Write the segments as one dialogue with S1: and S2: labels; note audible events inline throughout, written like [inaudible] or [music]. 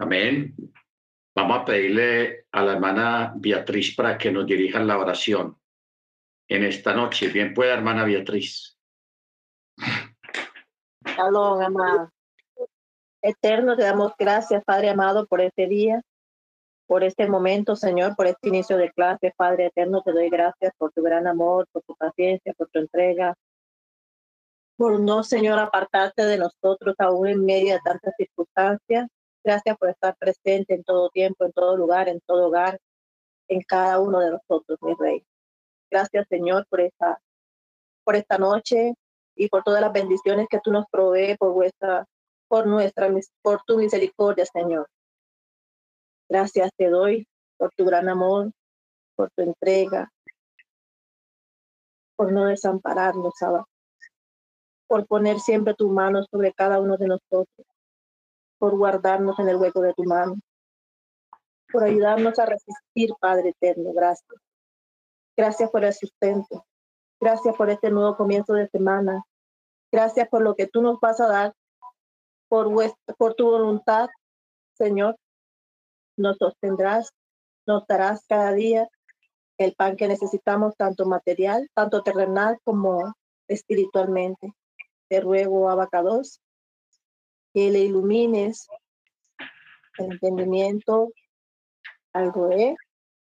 S1: Amén. Vamos a pedirle a la hermana Beatriz para que nos dirija la oración en esta noche. Bien pueda, hermana Beatriz.
S2: Shalom, amado. Eterno, te damos gracias, Padre amado, por este día, por este momento, Señor, por este inicio de clase. Padre eterno, te doy gracias por tu gran amor, por tu paciencia, por tu entrega, por no, Señor, apartarte de nosotros aún en medio de tantas circunstancias. Gracias por estar presente en todo tiempo, en todo lugar, en todo hogar, en cada uno de nosotros, mi Rey. Gracias, Señor, por esta, por esta noche y por todas las bendiciones que tú nos provees por vuestra, por nuestra, por tu misericordia, Señor. Gracias te doy por tu gran amor, por tu entrega, por no desampararnos, Abba, por poner siempre tu mano sobre cada uno de nosotros por guardarnos en el hueco de tu mano, por ayudarnos a resistir, Padre eterno. Gracias. Gracias por el sustento. Gracias por este nuevo comienzo de semana. Gracias por lo que tú nos vas a dar, por, por tu voluntad, Señor. Nos sostendrás, nos darás cada día el pan que necesitamos, tanto material, tanto terrenal como espiritualmente. Te ruego, abacados, que le ilumines el entendimiento algo de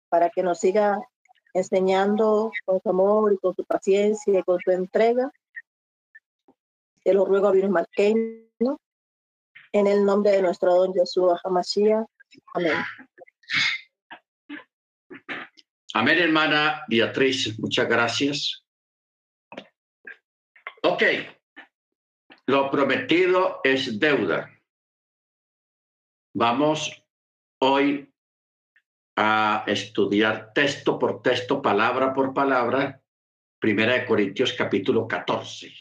S2: para que nos siga enseñando con su amor y con su paciencia y con su entrega. Te lo ruego a Virus Marqueño, en el nombre de nuestro don Jesús Hamashiach. Amén.
S1: Amén, hermana Beatriz. Muchas gracias. Ok. Lo prometido es deuda. Vamos hoy a estudiar texto por texto, palabra por palabra, Primera de Corintios capítulo 14. O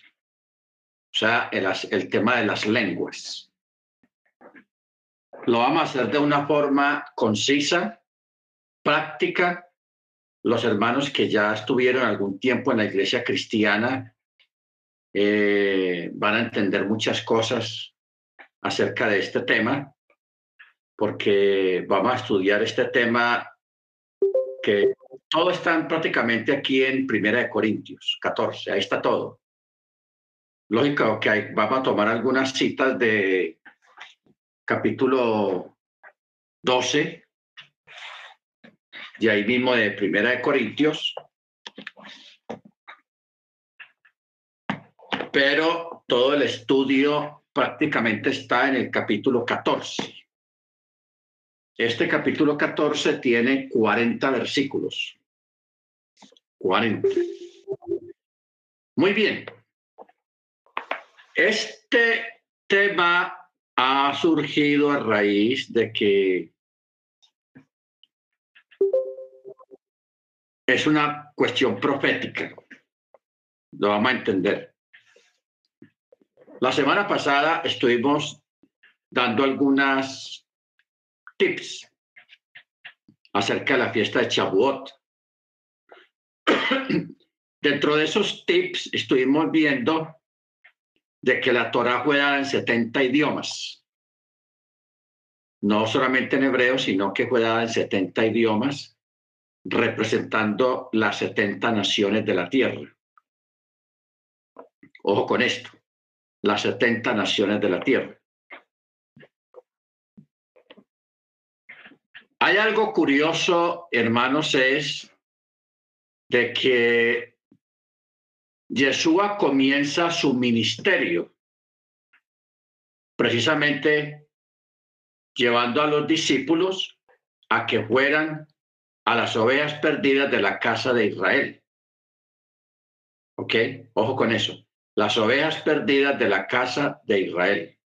S1: sea, el, tema de las lenguas. Lo vamos a hacer de una forma concisa, práctica. Los hermanos que ya estuvieron algún tiempo en la iglesia cristiana eh, van a entender muchas cosas acerca de este tema, porque vamos a estudiar este tema que todo está prácticamente aquí en Primera de Corintios 14, ahí está todo. Lógico que hay, vamos a tomar algunas citas de capítulo 12, de ahí mismo de Primera de Corintios, pero todo el estudio prácticamente está en el capítulo 14. Este capítulo 14 tiene 40 versículos. 40. Muy bien. Este tema ha surgido a raíz de que es una cuestión profética. Lo vamos a entender. La semana pasada estuvimos dando algunas tips acerca de la fiesta de Chabuot. [coughs] Dentro de esos tips estuvimos viendo de que la Torah fue dada en 70 idiomas. No solamente en hebreo, sino que fue dada en 70 idiomas, representando las 70 naciones de la tierra. Ojo con esto las 70 naciones de la tierra. Hay algo curioso, hermanos, es de que Yeshua comienza su ministerio precisamente llevando a los discípulos a que fueran a las ovejas perdidas de la casa de Israel. ¿Ok? Ojo con eso las ovejas perdidas de la casa de Israel.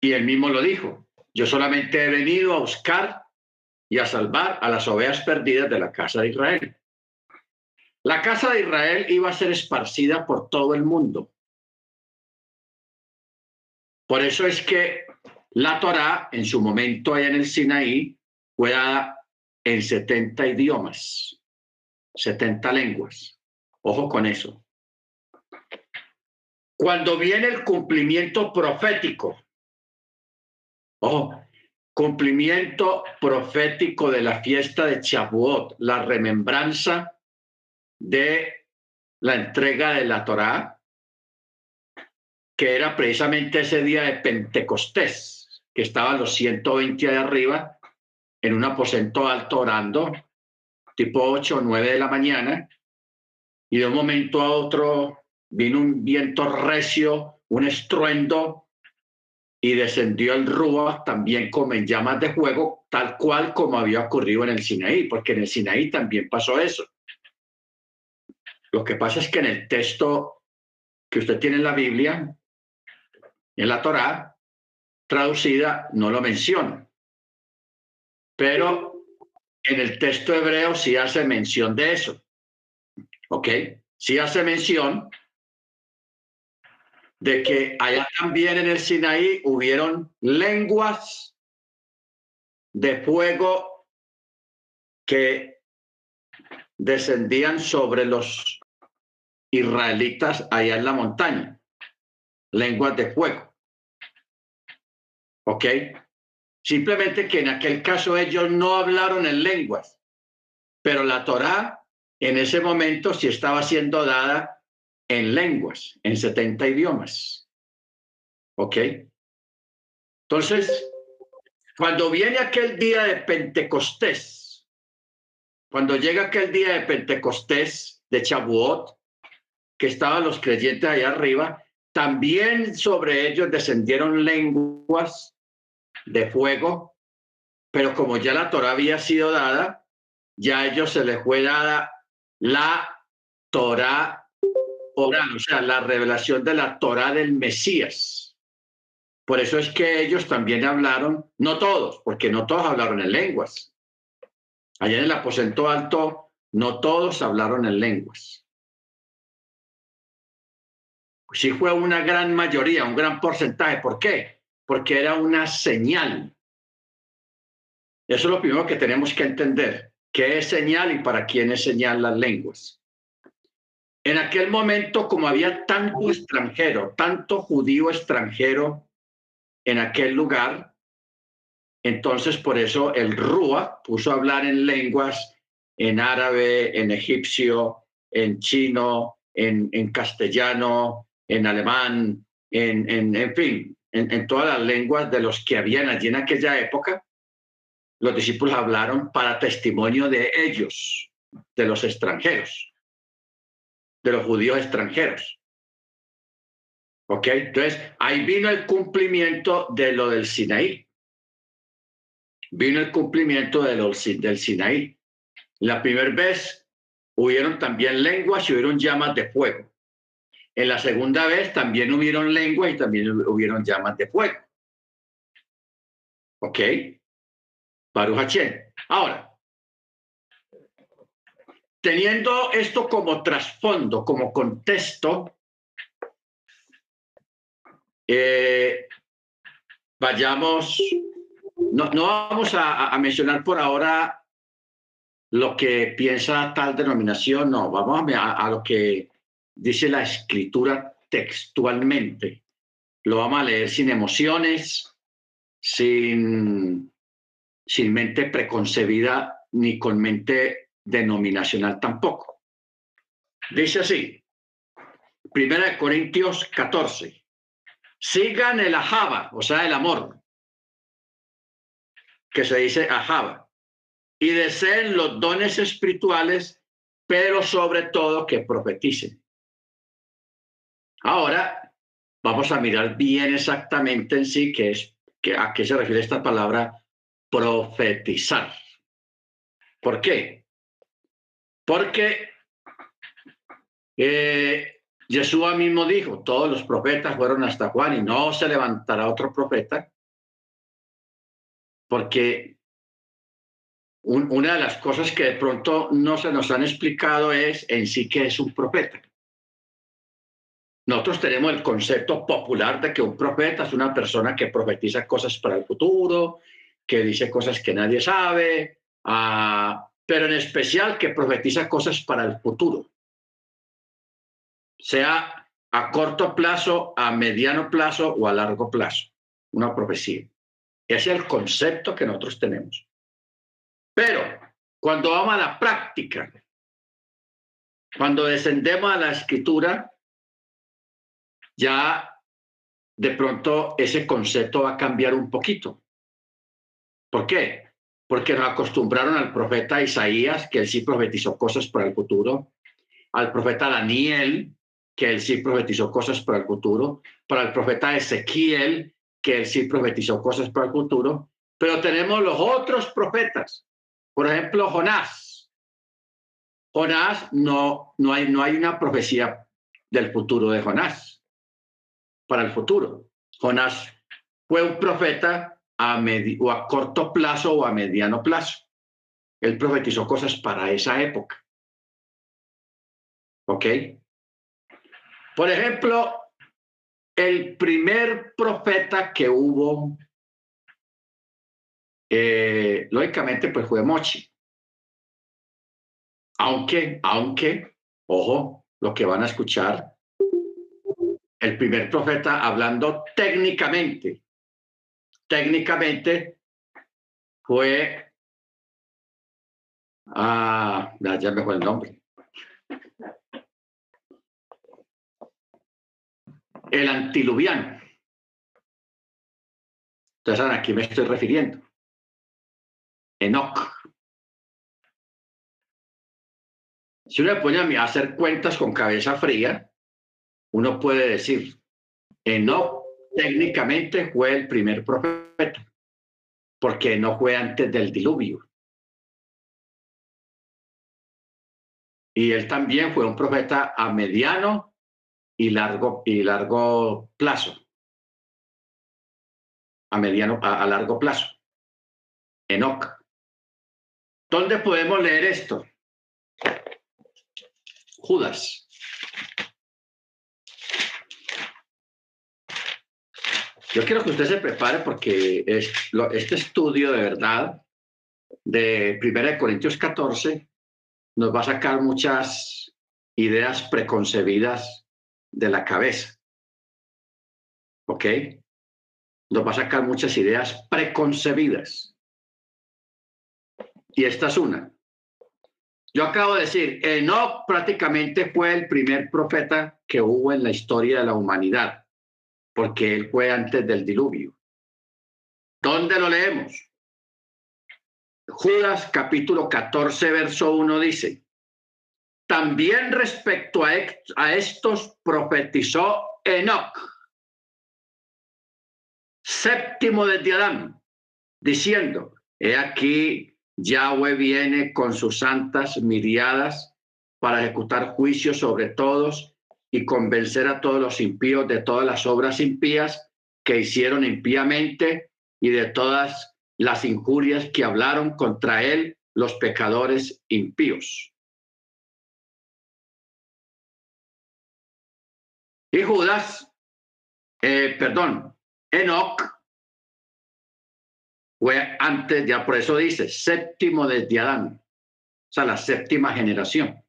S1: Y él mismo lo dijo, yo solamente he venido a buscar y a salvar a las ovejas perdidas de la casa de Israel. La casa de Israel iba a ser esparcida por todo el mundo. Por eso es que la Torá, en su momento allá en el Sinaí, fue dada en 70 idiomas, 70 lenguas. Ojo con eso. Cuando viene el cumplimiento profético Ojo, cumplimiento profético de la fiesta de Chabuot, la remembranza de la entrega de la Torá, que era precisamente ese día de Pentecostés, que estaban los 120 de arriba en un aposento alto orando, tipo 8 o 9 de la mañana, y de un momento a otro vino un viento recio, un estruendo, y descendió el Rúa también como en llamas de fuego, tal cual como había ocurrido en el Sinaí, porque en el Sinaí también pasó eso. Lo que pasa es que en el texto que usted tiene en la Biblia, en la Torá, traducida, no lo menciona. Pero en el texto hebreo sí hace mención de eso. ¿Ok? Sí hace mención de que allá también en el Sinaí hubieron lenguas de fuego que descendían sobre los israelitas allá en la montaña, lenguas de fuego. ¿Ok? Simplemente que en aquel caso ellos no hablaron en lenguas, pero la Torá en ese momento sí estaba siendo dada en lenguas, en 70 idiomas. ¿Ok? Entonces, cuando viene aquel día de Pentecostés, cuando llega aquel día de Pentecostés de Chabuot, que estaban los creyentes allá arriba, también sobre ellos descendieron lenguas de fuego, pero como ya la Torah había sido dada, ya a ellos se les fue dada la Torah o sea, la revelación de la Torah del Mesías. Por eso es que ellos también hablaron, no todos, porque no todos hablaron en lenguas. Allá en el aposento alto, no todos hablaron en lenguas. Sí fue una gran mayoría, un gran porcentaje. ¿Por qué? Porque era una señal. Eso es lo primero que tenemos que entender. ¿Qué es señal y para quién es señal las lenguas? En aquel momento, como había tanto extranjero, tanto judío extranjero en aquel lugar, entonces por eso el Rúa puso a hablar en lenguas, en árabe, en egipcio, en chino, en, castellano, en alemán, en, en, en fin, en, todas las lenguas de los que habían allí en aquella época. Los discípulos hablaron para testimonio de ellos, de los extranjeros de los judíos extranjeros. ¿Ok? Entonces, ahí vino el cumplimiento de lo del Sinaí. Vino el cumplimiento de lo, del Sinaí. La primera vez hubieron también lenguas y hubieron llamas de fuego. En la segunda vez también hubieron lenguas y también hubieron llamas de fuego. ¿Ok? Baruch Ahora, Teniendo esto como trasfondo, como contexto, eh, vayamos, no, vamos a, mencionar por ahora lo que piensa tal denominación, no, vamos a, a lo que dice la escritura textualmente. Lo vamos a leer sin emociones, sin, sin mente preconcebida ni con mente denominacional tampoco. Dice así, Primera de Corintios 14, sigan el ajaba, o sea, el amor, que se dice ajaba, y deseen los dones espirituales, pero sobre todo que profeticen. Ahora, vamos a mirar bien exactamente en sí qué es, a qué se refiere esta palabra profetizar. ¿Por qué? Porque eh, Yeshua mismo dijo, todos los profetas fueron hasta Juan y no se levantará otro profeta, porque una de las cosas que de pronto no se nos han explicado es en sí qué es un profeta. Nosotros tenemos el concepto popular de que un profeta es una persona que profetiza cosas para el futuro, que dice cosas que nadie sabe, ah, pero en especial que profetiza cosas para el futuro, sea a corto plazo, a mediano plazo o a largo plazo, una profecía. Ese es el concepto que nosotros tenemos. Pero cuando vamos a la práctica, cuando descendemos a la escritura, ya de pronto ese concepto va a cambiar un poquito. ¿Por qué? Porque nos acostumbraron al profeta Isaías, que él sí profetizó cosas para el futuro, al profeta Daniel, que él sí profetizó cosas para el futuro, para el profeta Ezequiel, que él sí profetizó cosas para el futuro, pero tenemos los otros profetas, por ejemplo, Jonás. Jonás, no, no, hay, no hay una profecía del futuro de Jonás, para el futuro. Jonás fue un profeta a o a corto plazo o a mediano plazo. Él profetizó cosas para esa época. ¿Ok? Por ejemplo, el primer profeta que hubo, eh, lógicamente, pues fue Mochi. Aunque, aunque, ojo, lo que van a escuchar, el primer profeta hablando técnicamente, técnicamente fue, ah, ya me fue el nombre, el antiluviano. Entonces, ¿a quién me estoy refiriendo? Enoch. Si uno pone a hacer cuentas con cabeza fría, uno puede decir, Enoch técnicamente fue el primer profeta, porque no fue antes del diluvio. Y él también fue un profeta a mediano y largo, y largo plazo, a mediano, a, largo plazo. Enoch. ¿Dónde podemos leer esto? Judas. Yo quiero que usted se prepare porque es, este estudio de verdad de 1 Corintios 14 nos va a sacar muchas ideas preconcebidas de la cabeza. ¿Ok? Nos va a sacar muchas ideas preconcebidas. Y esta es una. Yo acabo de decir, Enoch prácticamente fue el primer profeta que hubo en la historia de la humanidad, porque él fue antes del diluvio. ¿Dónde lo leemos? Judas capítulo 14, verso 1 dice, también respecto a, estos profetizó Enoch, séptimo de Adán, diciendo, he aquí Yahweh viene con sus santas miriadas para ejecutar juicio sobre todos y convencer a todos los impíos de todas las obras impías que hicieron impíamente y de todas las injurias que hablaron contra él los pecadores impíos. Y Judas, eh, perdón, Enoch fue antes, ya por eso dice, séptimo desde Adán, o sea, la séptima generación.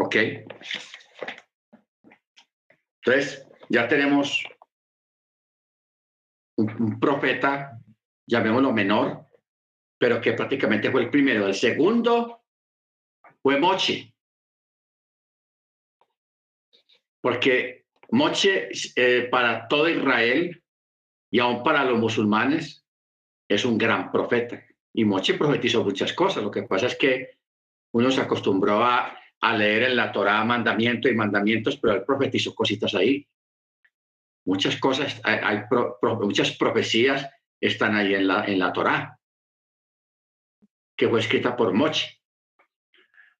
S1: ¿Ok? Entonces, ya tenemos un, profeta, llamémoslo menor, pero que prácticamente fue el primero. El segundo fue Mochi, porque Moche eh, para todo Israel y aún para los musulmanes es un gran profeta. Y Moche profetizó muchas cosas. Lo que pasa es que uno se acostumbró a, leer en la Torá mandamientos y mandamientos, pero él profetizó cositas ahí. Muchas cosas, hay, muchas profecías están ahí en la, en la Torá, que fue escrita por Moche.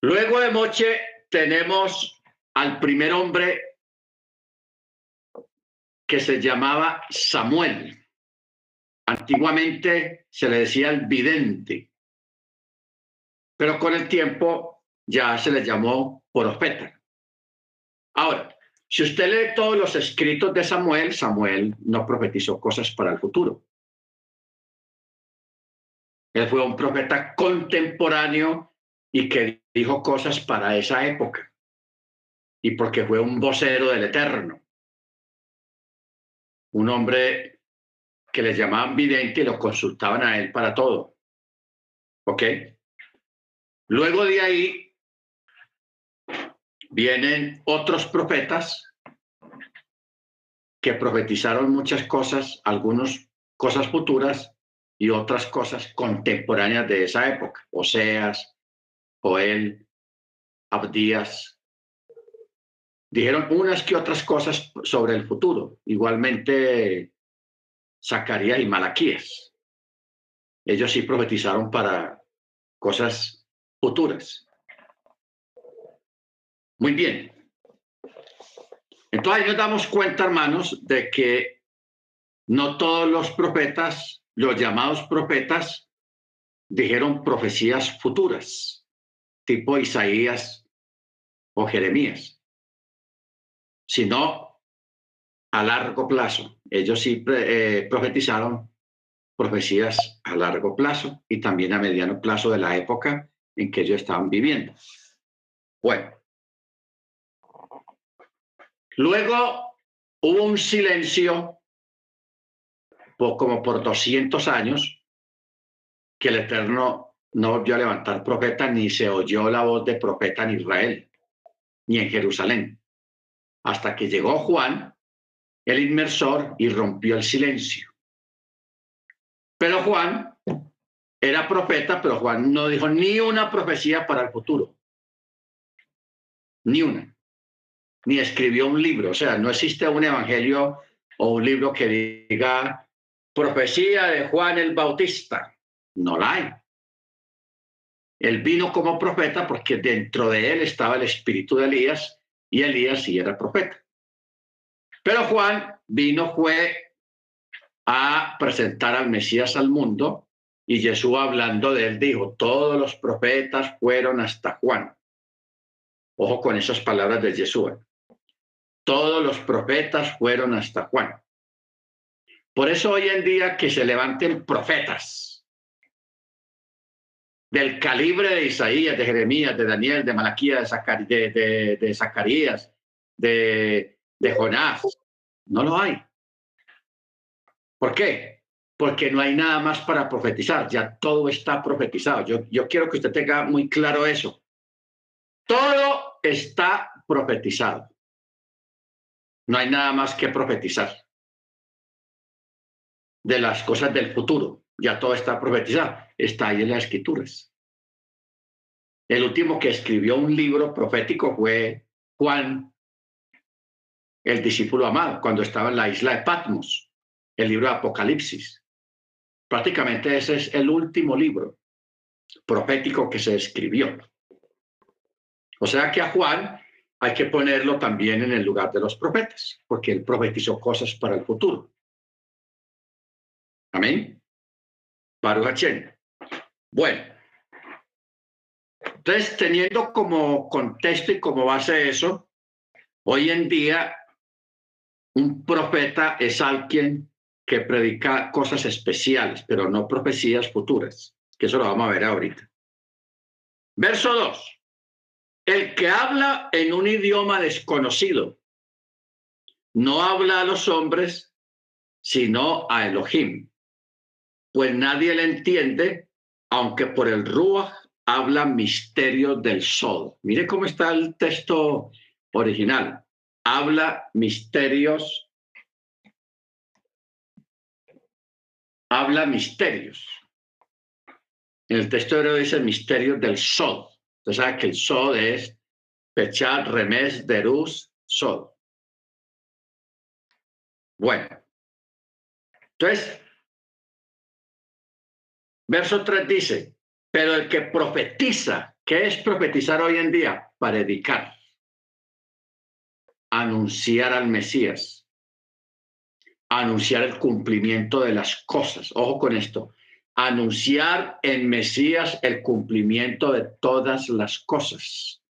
S1: Luego de Moche tenemos al primer hombre que se llamaba Samuel. Antiguamente se le decía el vidente, pero con el tiempo ya se le llamó profeta. Ahora, si usted lee todos los escritos de Samuel, Samuel no profetizó cosas para el futuro. Él fue un profeta contemporáneo y que dijo cosas para esa época. Y porque fue un vocero del Eterno. un hombre que les llamaban vidente y lo consultaban a él para todo. ¿Ok? Luego de ahí vienen otros profetas que profetizaron muchas cosas, algunas cosas futuras y otras cosas contemporáneas de esa época. Oseas, Joel, Abdías. Dijeron unas que otras cosas sobre el futuro. Igualmente, Zacarías y Malaquías. Ellos sí profetizaron para cosas futuras. Muy bien. Entonces nos damos cuenta, hermanos, de que no todos los profetas, los llamados profetas, dijeron profecías futuras, tipo Isaías o Jeremías, sino a largo plazo. Ellos sí eh, profetizaron profecías a largo plazo y también a mediano plazo de la época en que ellos estaban viviendo. Bueno, luego hubo un silencio como por 200 años que el Eterno no volvió a levantar profeta ni se oyó la voz de profeta en Israel ni en Jerusalén, hasta que llegó Juan, el inmersor, y rompió el silencio. Pero Juan era profeta, pero Juan no dijo ni una profecía para el futuro. Ni una. Ni escribió un libro. O sea, no existe un evangelio o un libro que diga profecía de Juan el Bautista. No la hay. Él vino como profeta porque dentro de él estaba el espíritu de Elías y Elías sí era profeta. Pero Juan vino fue a presentar al Mesías al mundo y Jesús hablando de él dijo, todos los profetas fueron hasta Juan. Ojo con esas palabras de Jesús. Todos los profetas fueron hasta Juan. Por eso hoy en día que se levanten profetas del calibre de Isaías, de Jeremías, de Daniel, de Malaquías, de, de, Zacarías, de, Jonás, no lo hay. ¿Por qué? Porque no hay nada más para profetizar, ya todo está profetizado. Yo quiero que usted tenga muy claro eso. Todo está profetizado. No hay nada más que profetizar de las cosas del futuro. Ya todo está profetizado. Está ahí en las escrituras. El último que escribió un libro profético fue Juan, el discípulo amado, cuando estaba en la isla de Patmos el libro de Apocalipsis. Prácticamente ese es el último libro profético que se escribió. O sea que a Juan hay que ponerlo también en el lugar de los profetas, porque él profetizó cosas para el futuro. Amén. Baruch Bueno, entonces teniendo como contexto y como base eso, hoy en día un profeta es alguien que predica cosas especiales, pero no profecías futuras, que eso lo vamos a ver ahorita. Verso 2. El que habla en un idioma desconocido no habla a los hombres, sino a Elohim, pues nadie le entiende, aunque por el Ruach habla misterios del sol. Mire cómo está el texto original. Habla misterios habla misterios. En el texto hebreo dice misterios del sol. Usted sabe que el sol es Pechat, Remes, Derus, Sol. Bueno. Entonces, verso 3 dice, pero el que profetiza, ¿qué es profetizar hoy en día? Predicar, anunciar al Mesías anunciar el cumplimiento de las cosas. Ojo con esto. Anunciar en Mesías el cumplimiento de todas las cosas.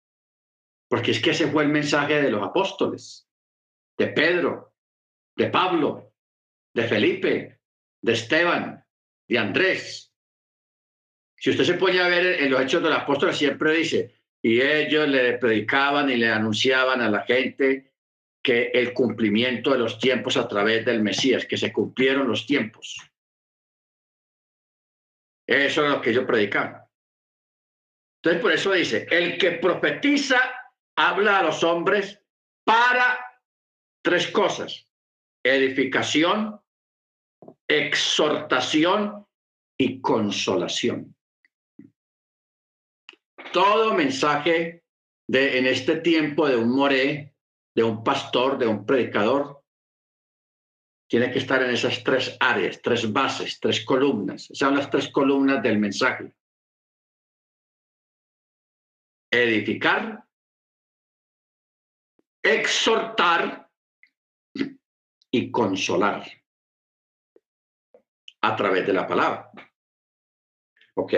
S1: Porque es que ese fue el mensaje de los apóstoles, de Pedro, de Pablo, de Felipe, de Esteban, de Andrés. Si usted se pone a ver en los hechos de los apóstoles, siempre dice, y ellos le predicaban y le anunciaban a la gente que el cumplimiento de los tiempos a través del Mesías, que se cumplieron los tiempos. Eso es lo que yo predicaba. Entonces, por eso dice, el que profetiza habla a los hombres para tres cosas, edificación, exhortación y consolación. Todo mensaje de, en este tiempo de un moré, de un pastor, de un predicador, tiene que estar en esas tres áreas, tres bases, tres columnas. Son las tres columnas del mensaje. Edificar, exhortar y consolar a través de la palabra. ¿Ok?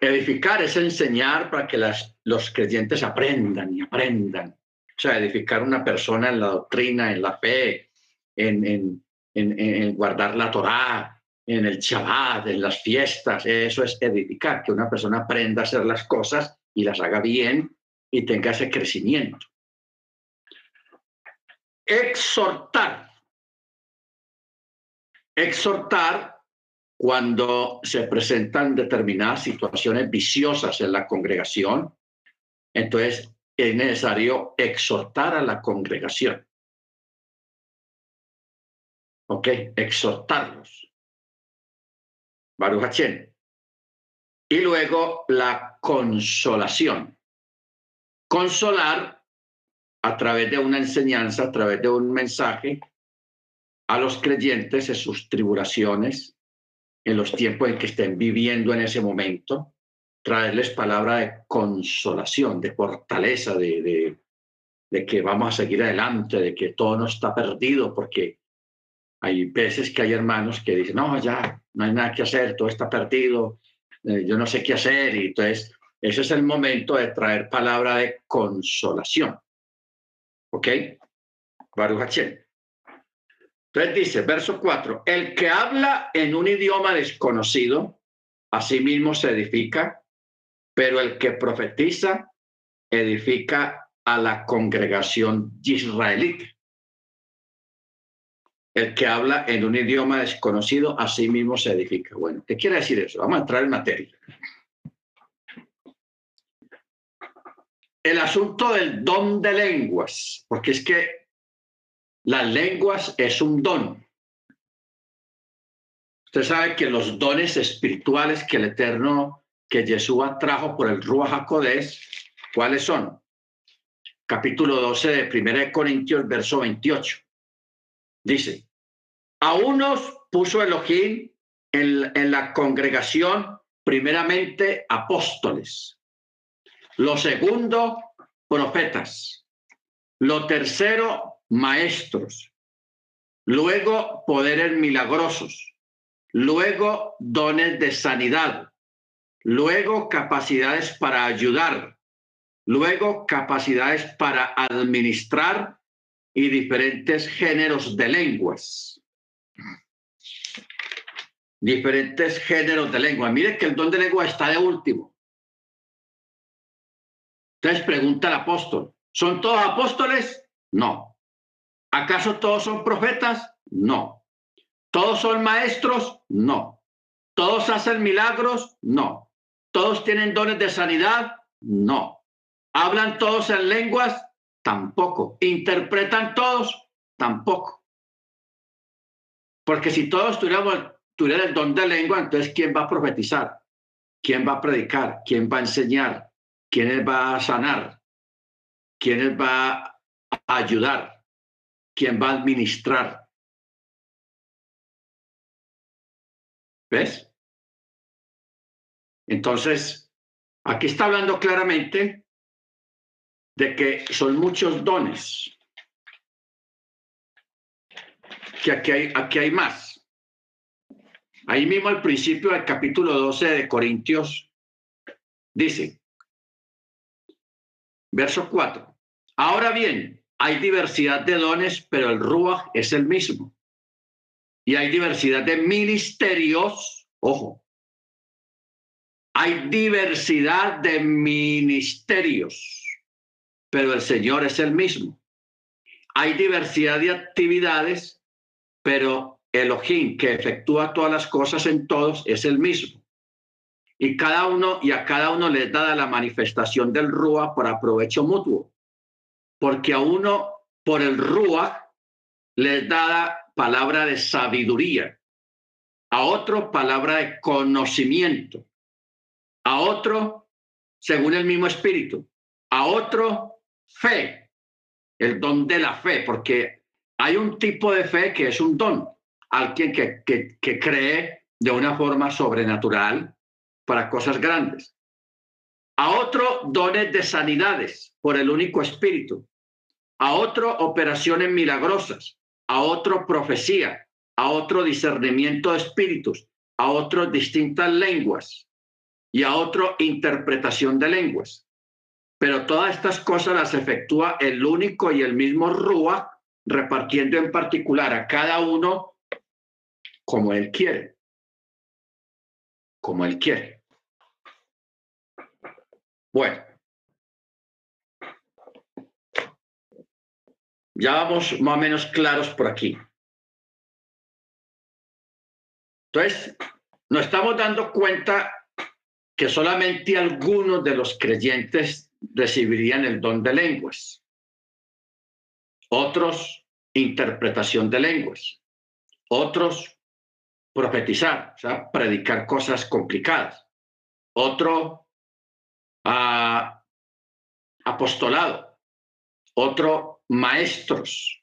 S1: Edificar es enseñar para que las, los creyentes aprendan y aprendan. O sea, edificar una persona en la doctrina, en la fe, en, en, en, en guardar la Torá, en el Shabbat, en las fiestas. Eso es edificar, que una persona aprenda a hacer las cosas y las haga bien y tenga ese crecimiento. Exhortar. Exhortar cuando se presentan determinadas situaciones viciosas en la congregación, entonces es necesario exhortar a la congregación. ¿Ok? Exhortarlos. Baruch Y luego la consolación. Consolar a través de una enseñanza, a través de un mensaje a los creyentes en sus tribulaciones, en los tiempos en que estén viviendo en ese momento, traerles palabra de consolación, de fortaleza, de, de, que vamos a seguir adelante, de que todo no está perdido, porque hay veces que hay hermanos que dicen, no, ya, no hay nada que hacer, todo está perdido, eh, yo no sé qué hacer, y entonces ese es el momento de traer palabra de consolación. ¿Ok? Baruch entonces dice, verso 4, el que habla en un idioma desconocido, a sí mismo se edifica, pero el que profetiza edifica a la congregación israelita. El que habla en un idioma desconocido, a sí mismo se edifica. Bueno, ¿qué quiere decir eso? Vamos a entrar en materia. El asunto del don de lenguas, porque es que las lenguas es un don. Usted sabe que los dones espirituales que el Eterno, que Yeshua trajo por el Ruach HaKodesh, ¿cuáles son? Capítulo 12 de 1 Corintios, verso 28. Dice, a unos puso Elohim en, en la congregación, primeramente apóstoles. Lo segundo, profetas. Lo tercero, maestros, luego poderes milagrosos, luego dones de sanidad, luego capacidades para ayudar, luego capacidades para administrar y diferentes géneros de lenguas. Diferentes géneros de lengua. Mire que el don de lengua está de último. Entonces pregunta el apóstol, ¿son todos apóstoles? No. ¿Acaso todos son profetas? No. ¿Todos son maestros? No. ¿Todos hacen milagros? No. ¿Todos tienen dones de sanidad? No. ¿Hablan todos en lenguas? Tampoco. ¿Interpretan todos? Tampoco. Porque si todos tuviéramos, tuvieran el don de lengua, entonces ¿quién va a profetizar? ¿Quién va a predicar? ¿Quién va a enseñar? ¿Quién va a sanar? ¿Quién va a ayudar? quien va a administrar. ¿Ves? Entonces, aquí está hablando claramente de que son muchos dones. Que aquí hay, aquí hay más. Ahí mismo al principio del capítulo 12 de Corintios dice, verso 4, ahora bien, hay diversidad de dones, pero el Ruach es el mismo. Y hay diversidad de ministerios, ojo, Hay diversidad de ministerios, pero el Señor es el mismo. Hay diversidad de actividades, pero Elohim, que efectúa todas las cosas en todos, es el mismo. Y cada uno, y a cada uno le da la manifestación del Rúa por aprovecho mutuo. Porque a uno, por el Rúa, le da palabra de sabiduría, a otro palabra de conocimiento, a otro según el mismo espíritu, a otro fe, el don de la fe, porque hay un tipo de fe que es un don, alguien que, que, que cree de una forma sobrenatural para cosas grandes. A otro dones de sanidades por el único espíritu. A otro operaciones milagrosas. A otro profecía. A otro discernimiento de espíritus. A otro distintas lenguas y a otro interpretación de lenguas. Pero todas estas cosas las efectúa el único y el mismo Rúa, repartiendo en particular a cada uno como él quiere. Como él quiere. Bueno. Ya vamos más o menos claros por aquí. Entonces, nos estamos dando cuenta que solamente algunos de los creyentes recibirían el don de lenguas, otros interpretación de lenguas, otros profetizar, o sea, predicar cosas complicadas, otro ah, apostolado, otro maestros,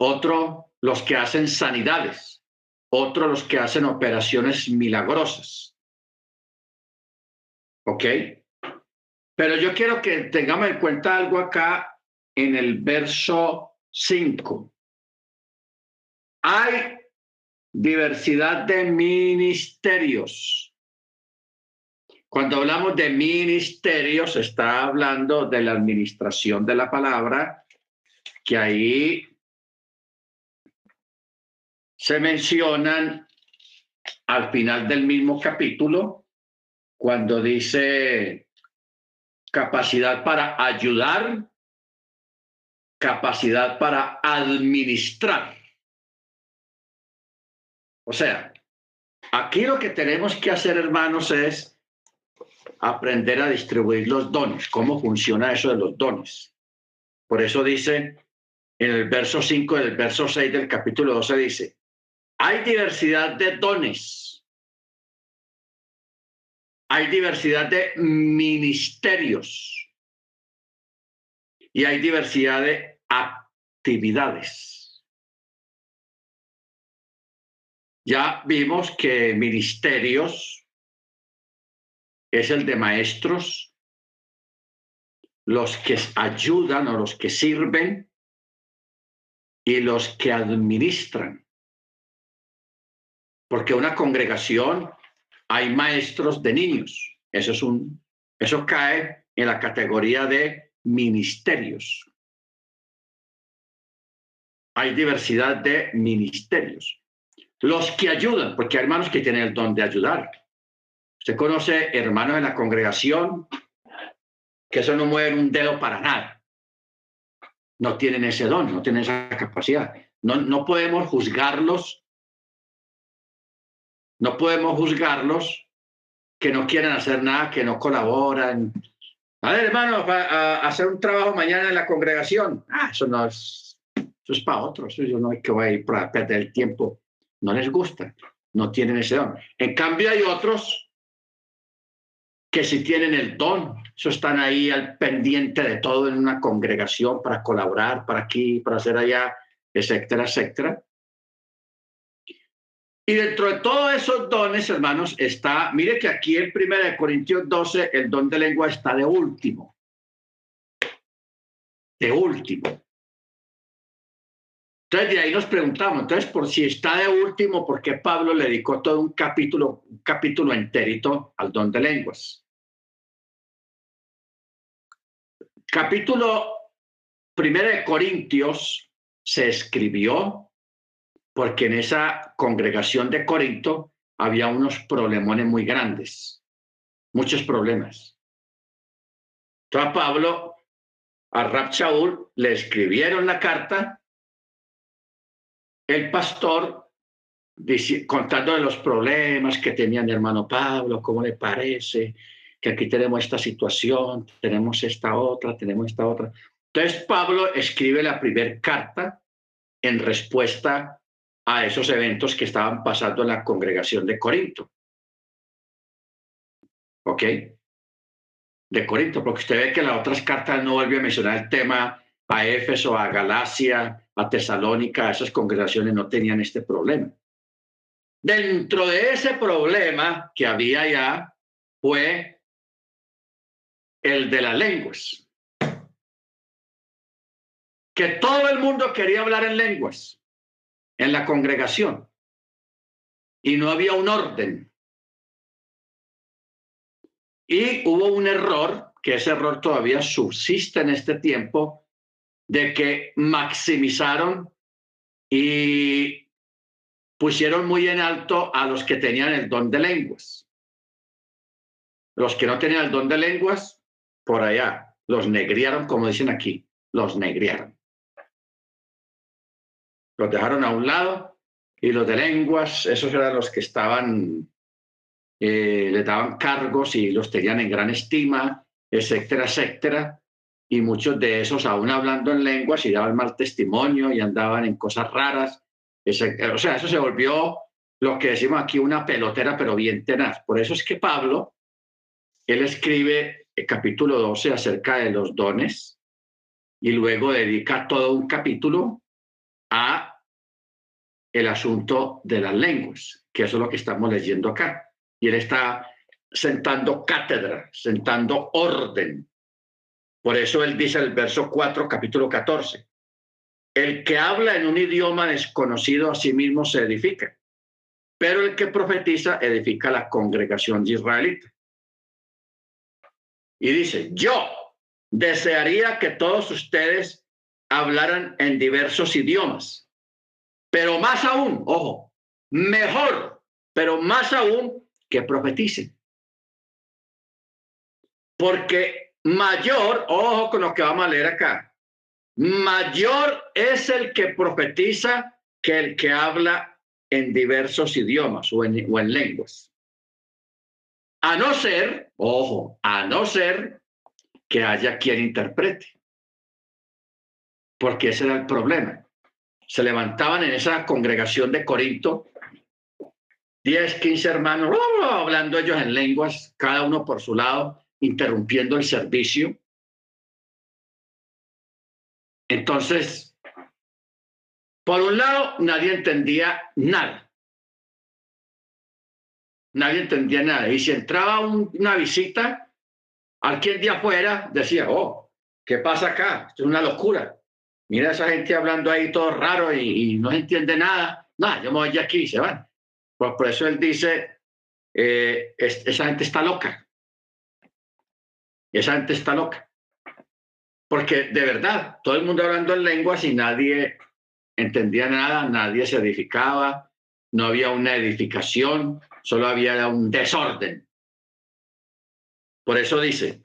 S1: otro los que hacen sanidades, otro los que hacen operaciones milagrosas ¿Ok? Pero yo quiero que tengamos en cuenta algo acá en el verso 5. Hay diversidad de ministerios. Cuando hablamos de ministerios, está hablando de la administración de la palabra, que ahí se mencionan al final del mismo capítulo cuando dice capacidad para ayudar, capacidad para administrar. O sea, aquí lo que tenemos que hacer, hermanos, es aprender a distribuir los dones, cómo funciona eso de los dones. Por eso dice en el verso 5 del verso 6 del capítulo 12, dice, hay diversidad de dones hay diversidad de ministerios y hay diversidad de actividades. Ya vimos que ministerios es el de maestros, los que ayudan o los que sirven y los que administran. Porque una congregación hay maestros de niños. Eso, es un, eso cae en la categoría de ministerios. Hay diversidad de ministerios. Los que ayudan, porque hay hermanos que tienen el don de ayudar. Usted conoce hermanos en la congregación que eso no mueven un dedo para nada. No tienen ese don, no tienen esa capacidad. No, no podemos juzgarlos no podemos juzgarlos que no quieren hacer nada, que no colaboran. A ver, hermano, a, hacer un trabajo mañana en la congregación. Ah, eso no es, eso es para otros. Yo no hay que voy a ir para perder el tiempo. No les gusta, no tienen ese don. En cambio, hay otros que si tienen el don, eso están ahí al pendiente de todo en una congregación para colaborar, para aquí, para hacer allá, etcétera, etcétera. Y dentro de todos esos dones, hermanos, está, mire que aquí en 1 Corintios 12, el don de lengua está de último. De último. Entonces de ahí nos preguntamos, entonces por si está de último, ¿por qué Pablo le dedicó todo un capítulo, un capítulo entérito al don de lenguas? Capítulo 1 de Corintios se escribió porque en esa congregación de Corinto había unos problemones muy grandes, muchos problemas. Entonces a Pablo, a Rab le escribieron la carta, el pastor contando de los problemas que tenía mi hermano Pablo, cómo le parece, que aquí tenemos esta situación, tenemos esta otra, tenemos esta otra. Entonces Pablo escribe la primera carta en respuesta a esos eventos que estaban pasando en la congregación de Corinto. ¿Ok? De Corinto, porque usted ve que las otras cartas no vuelve a mencionar el tema a Éfeso, a Galacia, a Tesalónica, esas congregaciones no tenían este problema. Dentro de ese problema que había ya fue el de las lenguas. Que todo el mundo quería hablar en lenguas en la congregación y no había un orden. Y hubo un error, que ese error todavía subsiste en este tiempo, de que maximizaron y pusieron muy en alto a los que tenían el don de lenguas. Los que no tenían el don de lenguas, por allá, los negriaron, como dicen aquí, los negriaron los dejaron a un lado y los de lenguas, esos eran los que estaban, eh, le daban cargos y los tenían en gran estima, etcétera, etcétera. Y muchos de esos, aún hablando en lenguas, y daban mal testimonio y andaban en cosas raras. o sea, eso se volvió lo que decimos aquí una pelotera, pero bien tenaz. Por eso es que Pablo, él escribe el capítulo 12 acerca de los dones y luego dedica todo un capítulo a el asunto de las lenguas, que eso es lo que estamos leyendo acá. Y él está sentando cátedra, sentando orden. Por eso él dice el verso 4, capítulo 14, el que habla en un idioma desconocido a sí mismo se edifica, pero el que profetiza edifica la congregación israelita. Y dice, yo desearía que todos ustedes hablaran en diversos idiomas pero más aún, ojo, mejor, pero más aún que profeticen. Porque mayor, ojo con lo que vamos a leer acá, mayor es el que profetiza que el que habla en diversos idiomas o en, o en lenguas. A no ser, ojo, a no ser que haya quien interprete. Porque ese era el problema se levantaban en esa congregación de Corinto, 10, 15 hermanos, hablando ellos en lenguas, cada uno por su lado, interrumpiendo el servicio. Entonces, por un lado, nadie entendía nada. Nadie entendía nada. Y si entraba una visita, alguien de afuera decía, oh, ¿qué pasa acá? Es una locura. Mira esa gente hablando ahí todo raro y, no se entiende nada. Nada, yo me voy aquí y se van. Pues por eso él dice, eh, esa gente está loca. Esa gente está loca. Porque de verdad, todo el mundo hablando en lenguas y nadie entendía nada, nadie se edificaba, no había una edificación, solo había un desorden. Por eso dice,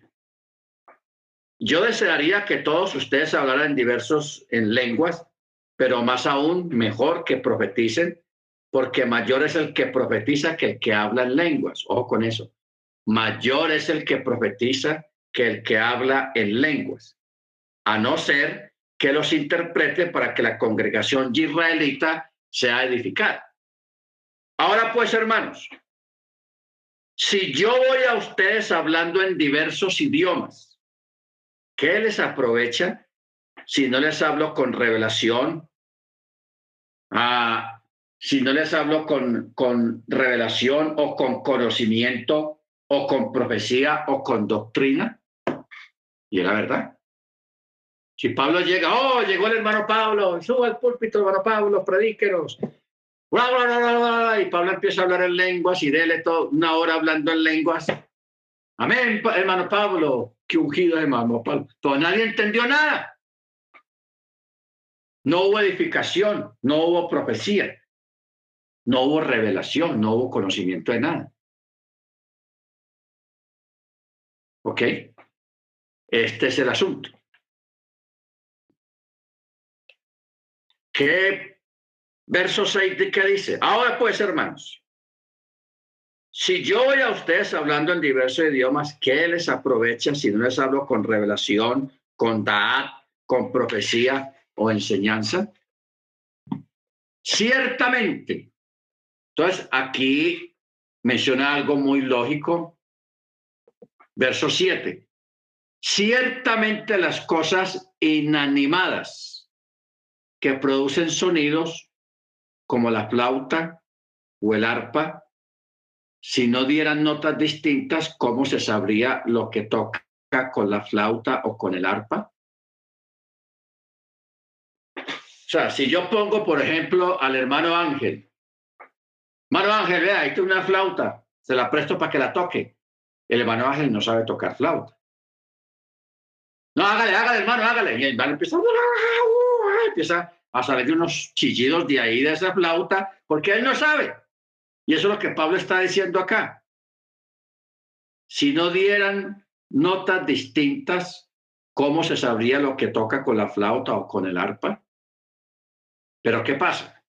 S1: yo desearía que todos ustedes hablaran diversos en lenguas, pero más aún mejor que profeticen, porque mayor es el que profetiza que el que habla en lenguas. Ojo con eso. Mayor es el que profetiza que el que habla en lenguas, a no ser que los interprete para que la congregación israelita sea edificada. Ahora pues, hermanos, si yo voy a ustedes hablando en diversos idiomas, ¿Qué les aprovecha si no les hablo con revelación? Ah, si no les hablo con, con revelación o con conocimiento o con profecía o con doctrina. Y es la verdad. Si Pablo llega, oh, llegó el hermano Pablo, suba al púlpito, hermano Pablo, predíquenos. y Pablo empieza a hablar en lenguas y dele toda una hora hablando en lenguas. Amén, hermano Pablo que ungido hermano Pablo. Pero nadie entendió nada. No hubo edificación, no hubo profecía. no hubo revelación, no hubo conocimiento de nada. ¿Ok? Este es el asunto. ¿Qué verso 6 de qué dice? Ahora pues, hermanos, si yo voy a ustedes hablando en diversos idiomas, ¿qué les aprovecha si no les hablo con revelación, con da'at, con profecía o enseñanza? Ciertamente. Entonces, aquí menciona algo muy lógico. Verso 7. Ciertamente las cosas inanimadas que producen sonidos como la flauta o el arpa, si no dieran notas distintas, ¿cómo se sabría lo que toca con la flauta o con el arpa? O sea, si yo pongo, por ejemplo, al hermano Ángel, hermano Ángel, vea, ahí tiene una flauta, se la presto para que la toque. El hermano Ángel no sabe tocar flauta. No, hágale, hágale, hermano, hágale. Y el hermano empieza, empieza a salir unos chillidos de ahí de esa flauta, porque él no sabe. Y eso es lo que Pablo está diciendo acá. Si no dieran notas distintas, ¿cómo se sabría lo que toca con la flauta o con el arpa? Pero ¿qué pasa?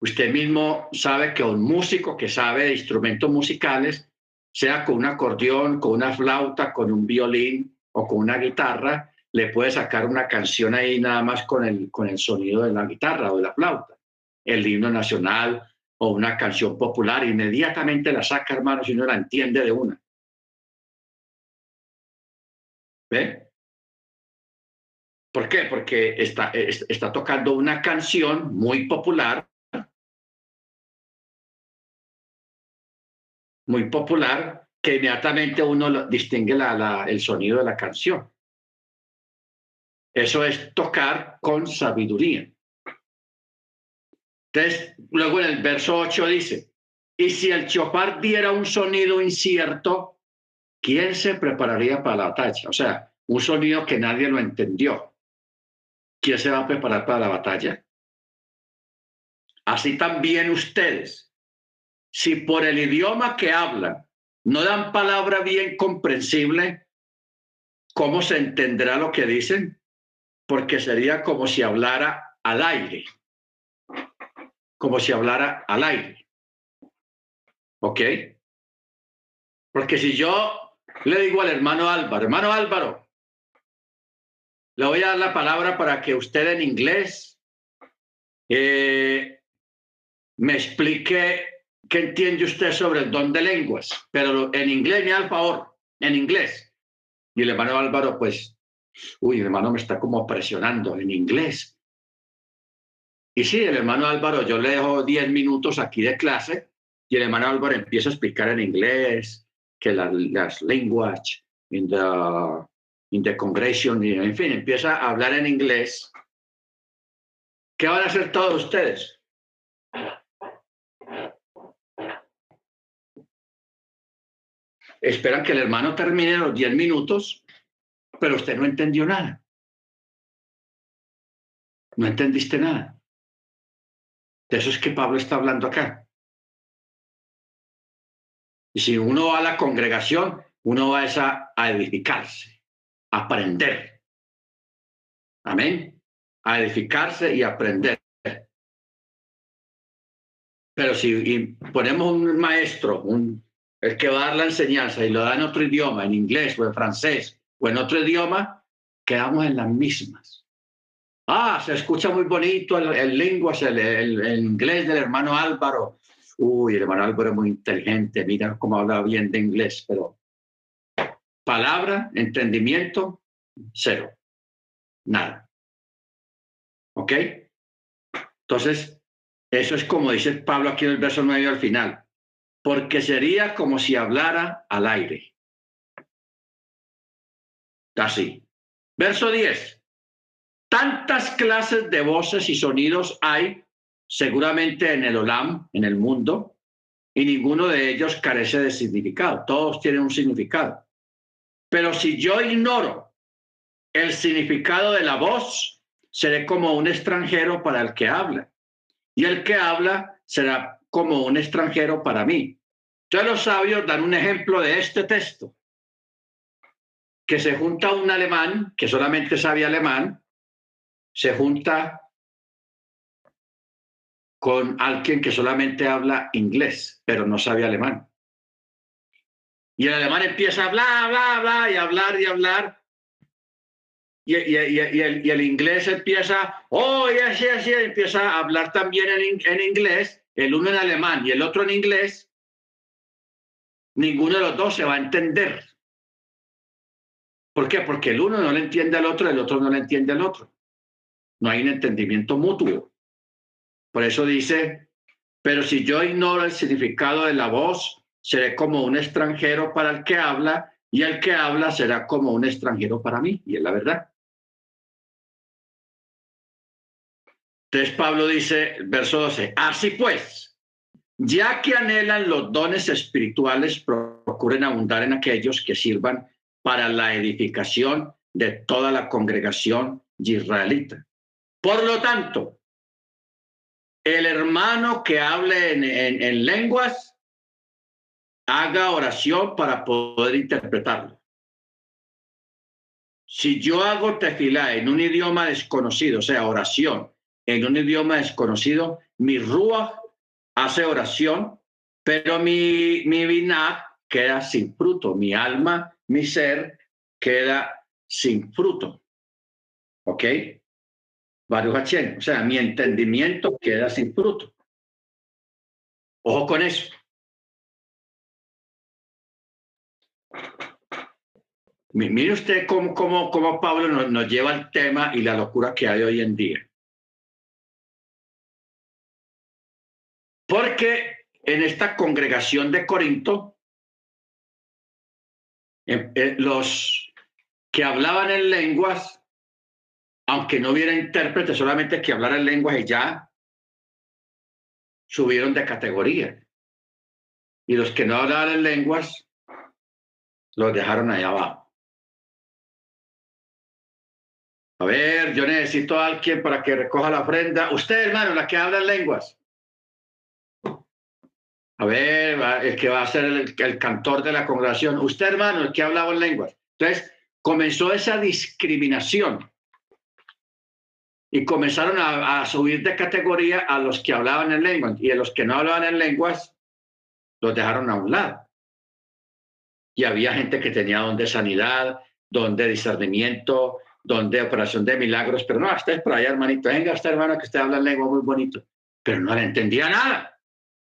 S1: Usted mismo sabe que un músico que sabe de instrumentos musicales, sea con un acordeón, con una flauta, con un violín o con una guitarra, le puede sacar una canción ahí nada más con el, con el sonido de la guitarra o de la flauta, el himno nacional o una canción popular, inmediatamente la saca, hermano, si no la entiende de una. ¿Ve? ¿Por qué? Porque está, está tocando una canción muy popular, muy popular, que inmediatamente uno distingue la, el sonido de la canción. Eso es tocar con sabiduría. Entonces, luego en el verso 8 dice, y si el chofar diera un sonido incierto, ¿quién se prepararía para la batalla? O sea, un sonido que nadie lo entendió. ¿quién se va a preparar para la batalla? Así también ustedes, si por el idioma que hablan no dan palabra bien comprensible, ¿cómo se entenderá lo que dicen? Porque sería como si hablara al aire, como si hablara al aire. ¿Ok? Porque si yo le digo al hermano Álvaro, hermano Álvaro, le voy a dar la palabra para que usted en inglés eh, me explique qué entiende usted sobre el don de lenguas, pero en inglés, me da favor, en inglés. Y el hermano Álvaro, pues, uy, hermano me está como presionando en inglés. Y sí, el hermano Álvaro, yo le dejo 10 minutos aquí de clase y el hermano Álvaro empieza a explicar en inglés que las, las lenguas, in the in the congregation, en fin, empieza a hablar en inglés. ¿Qué van a hacer todos ustedes? Esperan que el hermano termine los 10 minutos, pero usted no entendió nada. No entendiste nada. De eso es que Pablo está hablando acá. Y si uno va a la congregación, uno va a, a edificarse aprender. Amén. A edificarse y aprender. Pero si ponemos un maestro, un, el que va a dar la enseñanza y lo da en otro idioma, en inglés o en francés o en otro idioma, quedamos en las mismas. Ah, se escucha muy bonito el, el lengua, el, el, inglés del hermano Álvaro. Uy, el hermano Álvaro es muy inteligente, mira cómo habla bien de inglés, pero palabra, entendimiento, cero. Nada. ¿Ok? Entonces, eso es como dice Pablo aquí en el verso 9 al final, porque sería como si hablara al aire. Así. Verso 10. Tantas clases de voces y sonidos hay seguramente en el Olam, en el mundo, y ninguno de ellos carece de significado. Todos tienen un significado. Pero si yo ignoro el significado de la voz, seré como un extranjero para el que habla. Y el que habla será como un extranjero para mí. Entonces los sabios dan un ejemplo de este texto, que se junta un alemán que solamente sabe alemán, se junta con alguien que solamente habla inglés, pero no sabe alemán. Y el alemán empieza a hablar, bla, bla, y hablar y hablar, y, el, inglés empieza, oh, y así, así, empieza a hablar también en, inglés, el uno en alemán y el otro en inglés, ninguno de los dos se va a entender. ¿Por qué? Porque el uno no le entiende al otro, el otro no le entiende al otro. No hay un entendimiento mutuo. Por eso dice, pero si yo ignoro el significado de la voz, seré como un extranjero para el que habla y el que habla será como un extranjero para mí. Y es la verdad. Entonces Pablo dice, verso 12, así pues, ya que anhelan los dones espirituales, procuren abundar en aquellos que sirvan para la edificación de toda la congregación israelita. Por lo tanto, el hermano que hable en, lenguas, haga oración para poder interpretarlo. Si yo hago tefilá en un idioma desconocido, o sea, oración, en un idioma desconocido, mi rúa hace oración, pero mi, mi queda sin fruto, mi alma, mi ser queda sin fruto. ¿Ok? Varios O sea, mi entendimiento queda sin fruto. Ojo con eso. Mire usted cómo, cómo, cómo Pablo nos, nos lleva el tema y la locura que hay hoy en día. Porque en esta congregación de Corinto, em, eh, los que hablaban en lenguas, aunque no hubiera intérprete, solamente que hablaran lenguas y ya, subieron de categoría. Y los que no hablaban en lenguas, los dejaron ahí abajo. A ver, yo necesito a alguien para que recoja la ofrenda. Usted, hermano, la que habla en lenguas a ver, el que va a ser el, cantor de la congregación, usted hermano, el que hablaba en lenguas. Entonces, comenzó esa discriminación y comenzaron a, subir de categoría a los que hablaban en lenguas y a los que no hablaban en lenguas los dejaron a un lado. Y había gente que tenía don de sanidad, don de discernimiento, don de operación de milagros, pero no, usted es por allá, hermanito, venga, este hermano que usted habla en lengua muy bonito, pero no le entendía nada.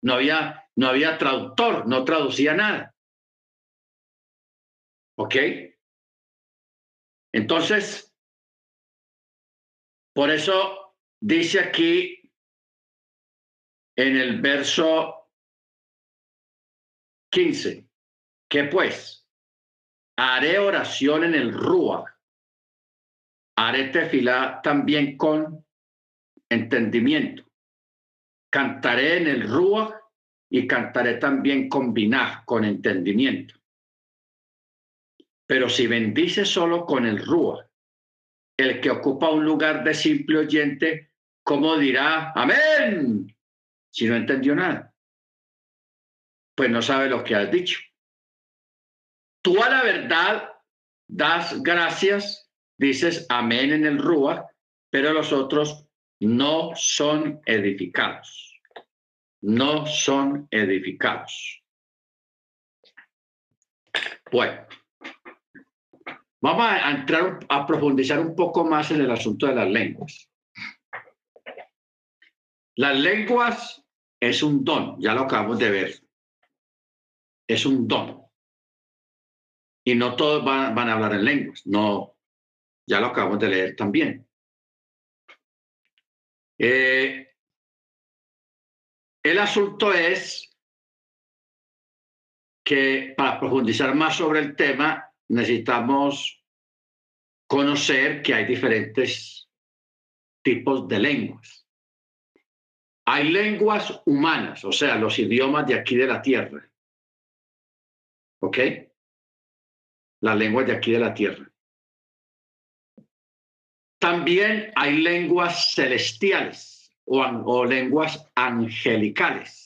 S1: No había no había traductor, no traducía nada. ¿Ok? Entonces, por eso dice aquí en el verso 15, que pues haré oración en el Rúa, haré tefilá también con entendimiento, cantaré en el Rúa y cantaré también con vinaj, con entendimiento. Pero si bendice solo con el rúa, el que ocupa un lugar de simple oyente, ¿cómo dirá amén? Si no entendió nada. Pues no sabe lo que has dicho. Tú a la verdad das gracias, dices amén en el rúa, pero los otros no son edificados no son edificados. Bueno, vamos a entrar a profundizar un poco más en el asunto de las lenguas. Las lenguas es un don, ya lo acabamos de ver. Es un don. Y no todos van, a hablar en lenguas, no, ya lo acabamos de leer también. Eh, el asunto es que para profundizar más sobre el tema necesitamos conocer que hay diferentes tipos de lenguas. Hay lenguas humanas, o sea, los idiomas de aquí de la tierra. ¿Ok? Las lenguas de aquí de la tierra. También hay lenguas celestiales o, lenguas angelicales.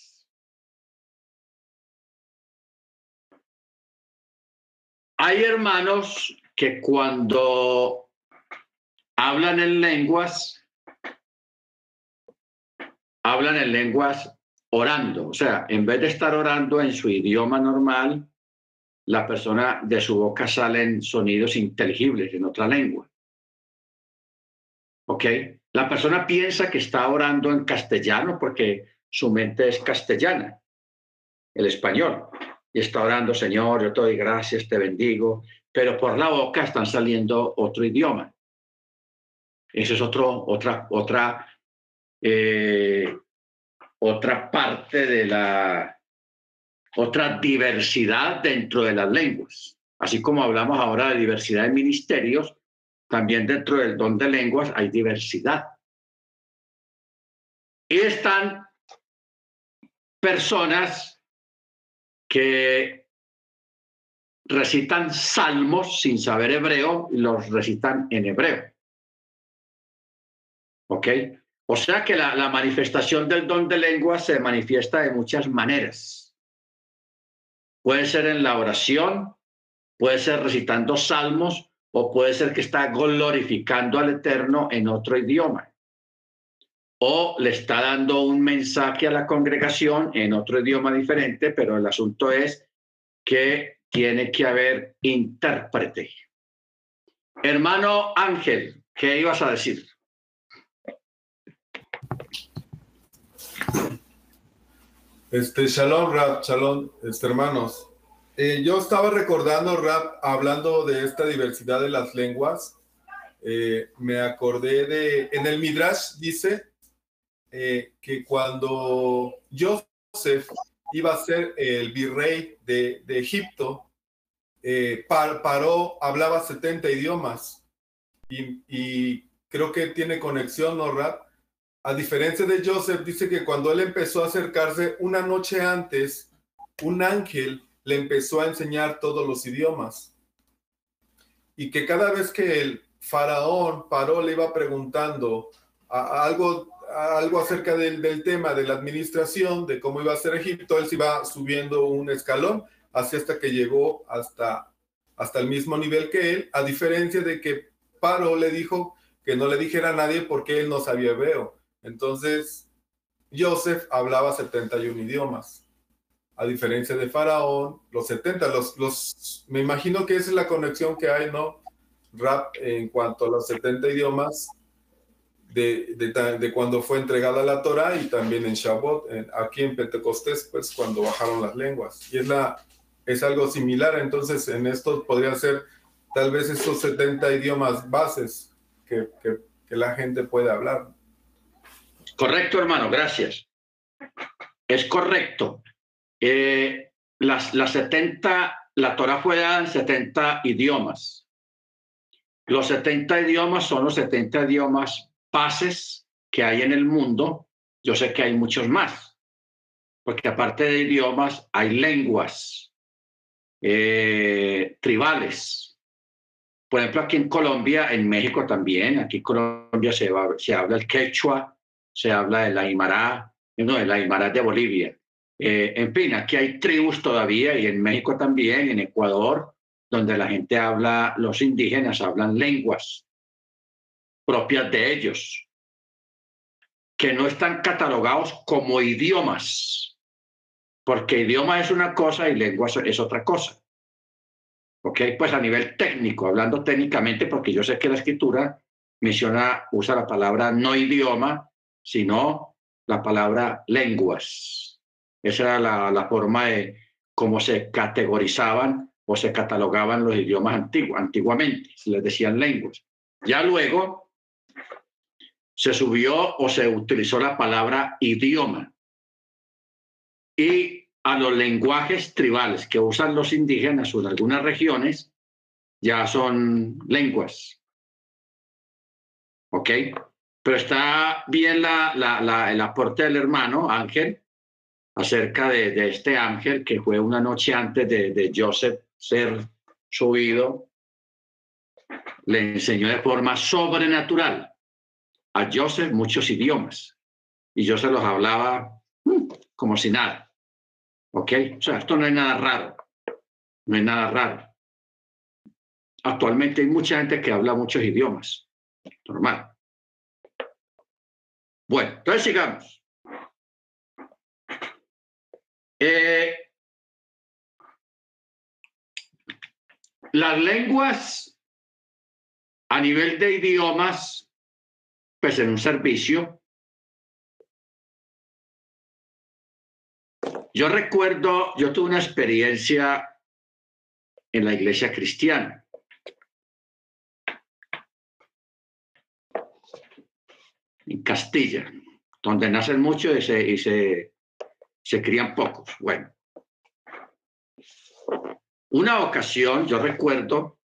S1: Hay hermanos que cuando hablan en lenguas, hablan en lenguas orando. O sea, en vez de estar orando en su idioma normal, la persona de su boca salen sonidos inteligibles en otra lengua. ¿Ok? La persona piensa que está orando en castellano porque su mente es castellana, el español, y está orando, Señor, yo te doy gracias, te bendigo, pero por la boca están saliendo otro idioma. Eso es otro, otra, otra, eh, otra parte de la, otra diversidad dentro de las lenguas. Así como hablamos ahora de diversidad de ministerios, también dentro del don de lenguas hay diversidad. Y están personas que recitan salmos sin saber hebreo y los recitan en hebreo. ¿Ok? O sea que la, la manifestación del don de lenguas se manifiesta de muchas maneras. Puede ser en la oración, puede ser recitando salmos, o puede ser que está glorificando al Eterno en otro idioma, o le está dando un mensaje a la congregación en otro idioma diferente, pero el asunto es que tiene que haber intérprete. Hermano Ángel, ¿qué ibas a decir?
S3: Este, shalom, Rab, shalom, este, hermanos. Eh, yo estaba recordando, Rap, hablando de esta diversidad de las lenguas, eh, me acordé de, en el Midrash dice eh, que cuando Joseph iba a ser el virrey de, Egipto, paró, hablaba 70 idiomas y, creo que tiene conexión, ¿no, Rap? A diferencia de Joseph, dice que cuando él empezó a acercarse una noche antes, un ángel le empezó a enseñar todos los idiomas. Y que cada vez que el faraón paró, le iba preguntando algo, algo acerca del, del, tema de la administración, de cómo iba a ser Egipto, él se iba subiendo un escalón, así hasta que llegó hasta, hasta el mismo nivel que él, a diferencia de que Paró le dijo que no le dijera a nadie porque él no sabía hebreo. Entonces, Joseph hablaba 71 idiomas a diferencia de Faraón, los 70, los, los, me imagino que esa es la conexión que hay, ¿no? Rap en cuanto a los 70 idiomas de, de, cuando fue entregada la Torah y también en Shabbat, aquí en Pentecostés, pues cuando bajaron las lenguas. Y es, la, es algo similar, entonces en esto podría ser tal vez esos 70 idiomas bases que, que, que la gente puede hablar.
S1: Correcto, hermano, gracias. Es correcto. Eh, las, las 70, la Torah fue dada en 70 idiomas. Los 70 idiomas son los 70 idiomas bases que hay en el mundo. Yo sé que hay muchos más, porque aparte de idiomas hay lenguas eh, tribales. Por ejemplo, aquí en Colombia, en México también, aquí en Colombia se, se habla el quechua, se habla el aymara, no, el aymara de Bolivia, eh, en fin, aquí hay tribus todavía y en México también, en Ecuador, donde la gente habla, los indígenas hablan lenguas propias de ellos, que no están catalogados como idiomas, porque idioma es una cosa y lengua es otra cosa. ¿Ok? Pues a nivel técnico, hablando técnicamente, porque yo sé que la escritura menciona, usa la palabra no idioma, sino la palabra lenguas. Esa era la, forma de cómo se categorizaban o se catalogaban los idiomas antiguos, antiguamente, se les decían lenguas. Ya luego se subió o se utilizó la palabra idioma. Y a los lenguajes tribales que usan los indígenas o algunas regiones, ya son lenguas. ¿Ok? Pero está bien la, la, el aporte del hermano Ángel, acerca de, este ángel que fue una noche antes de, de Joseph ser subido, le enseñó de forma sobrenatural a Joseph muchos idiomas. y yo se los hablaba mm, como si nada. ¿Ok? O sea, esto no es nada raro. No es nada raro. Actualmente hay mucha gente que habla muchos idiomas. Normal. Bueno, entonces sigamos. Eh, las lenguas a nivel de idiomas, en un servicio. Yo recuerdo, yo tuve una experiencia en la iglesia cristiana. En Castilla, donde nacen muchos y se, y se, se crían pocos. Bueno, una ocasión, yo recuerdo,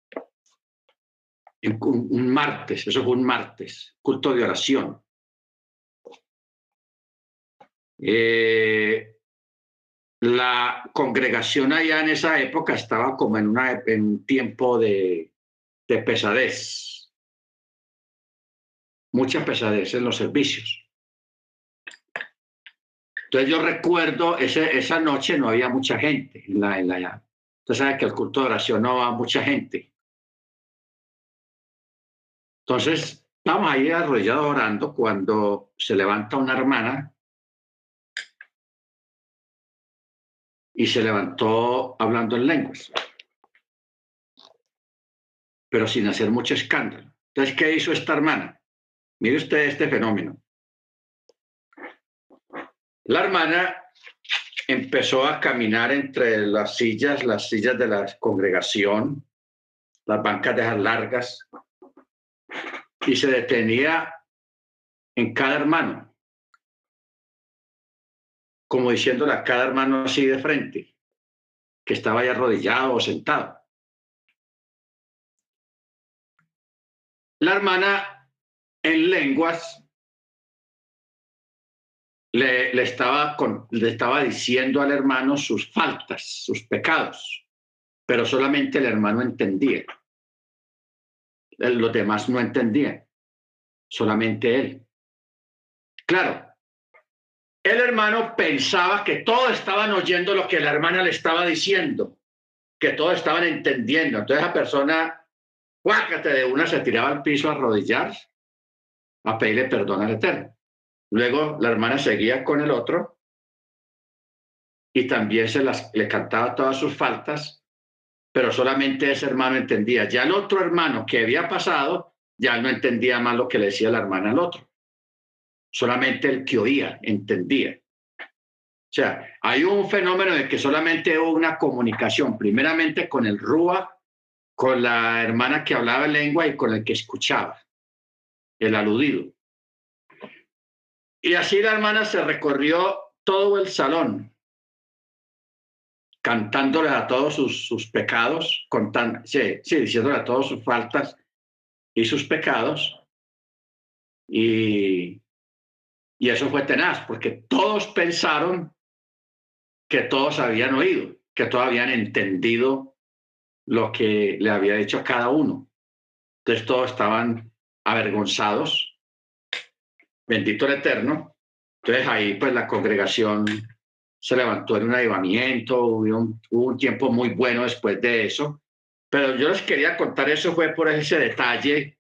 S1: un, martes, eso fue un martes, culto de oración. Eh, la congregación allá en esa época estaba como en, una, en un tiempo de, de pesadez, mucha pesadez en los servicios. Entonces yo recuerdo, ese, esa noche no había mucha gente en la, Usted sabe que el culto de oración no va mucha gente. Entonces, estamos ahí arrollados orando cuando se levanta una hermana y se levantó hablando en lenguas, pero sin hacer mucho escándalo. Entonces, ¿qué hizo esta hermana? Mire usted este fenómeno. La hermana empezó a caminar entre las sillas, las sillas de la congregación, las bancas de las largas, y se detenía en cada hermano, como diciéndole a cada hermano así de frente, que estaba ahí arrodillado o sentado. La hermana en lenguas le, estaba le estaba diciendo al hermano sus faltas, sus pecados, pero solamente el hermano entendía. Los demás no entendían, solamente él. Claro, el hermano pensaba que todos estaban oyendo lo que la hermana le estaba diciendo, que todos estaban entendiendo. Entonces la persona, guácate de una, se tiraba al piso a arrodillarse, a pedirle perdón al Eterno. Luego la hermana seguía con el otro y también se las, le cantaba todas sus faltas, pero solamente ese hermano entendía. Ya el otro hermano que había pasado, ya no entendía más lo que le decía la hermana al otro. Solamente el que oía entendía. O sea, hay un fenómeno de que solamente hubo una comunicación, primeramente con el Rúa, con la hermana que hablaba lengua y con el que escuchaba, el aludido. Y así la hermana se recorrió todo el salón, cantándole a todos sus, pecados, contando, sí, sí, diciéndole a todas sus faltas y sus pecados. Y, y eso fue tenaz, porque todos pensaron que todos habían oído, que todos habían entendido lo que le había dicho a cada uno. Entonces todos estaban avergonzados bendito el Eterno. Entonces ahí pues la congregación se levantó en un avivamiento, hubo un, tiempo muy bueno después de eso. Pero yo les quería contar eso fue por ese detalle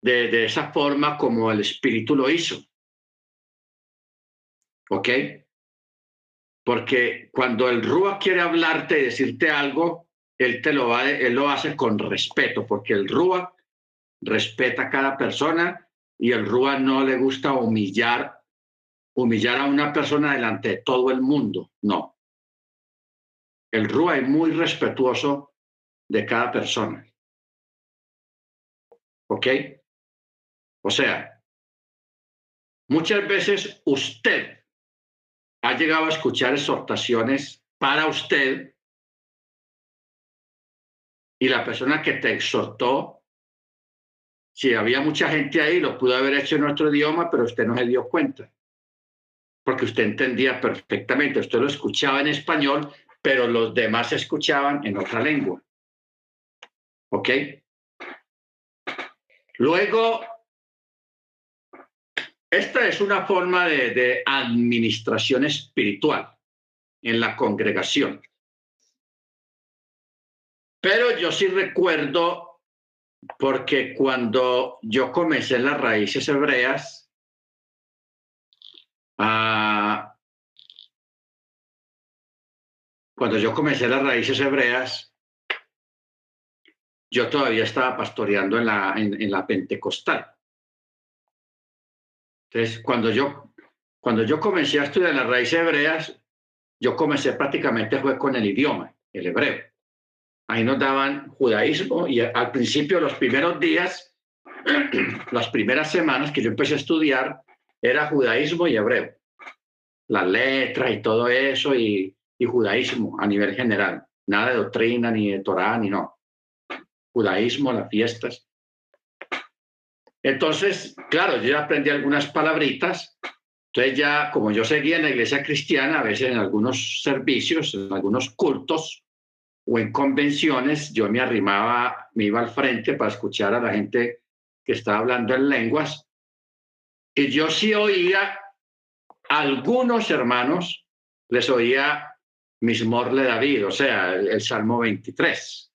S1: de, de esa forma como el Espíritu lo hizo. ¿Ok? Porque cuando el Rúa quiere hablarte y decirte algo, él te lo va, él lo hace con respeto, porque el Rúa respeta a cada persona y el Rúa no le gusta humillar, humillar a una persona delante de todo el mundo, no. El Rúa es muy respetuoso de cada persona. ¿Ok? O sea, muchas veces usted ha llegado a escuchar exhortaciones para usted y la persona que te exhortó si había mucha gente ahí, lo pudo haber hecho en nuestro idioma, pero usted no se dio cuenta, porque usted entendía perfectamente, usted lo escuchaba en español, pero los demás escuchaban en otra lengua. ¿Ok? Luego, esta es una forma de, de administración espiritual en la congregación. Pero yo sí recuerdo, porque cuando yo comencé las raíces hebreas, ah, cuando yo comencé las raíces hebreas, yo todavía estaba pastoreando en la, en, la pentecostal. Entonces, cuando yo, cuando yo comencé a estudiar las raíces hebreas, yo comencé prácticamente fue con el idioma, el hebreo. Ahí nos daban judaísmo y al principio, los primeros días, [clears throat] las primeras semanas que yo empecé a estudiar, era judaísmo y hebreo. La letra y todo eso y, y judaísmo a nivel general. Nada de doctrina, ni de Torah, ni no. Judaísmo, las fiestas. Entonces, claro, yo ya aprendí algunas palabritas. Entonces ya, como yo seguía en la iglesia cristiana, a veces en algunos servicios, en algunos cultos, o en convenciones, yo me arrimaba, me iba al frente para escuchar a la gente que estaba hablando en lenguas. Y yo sí oía algunos hermanos, les oía Mismorle David, o sea, el, Salmo 23.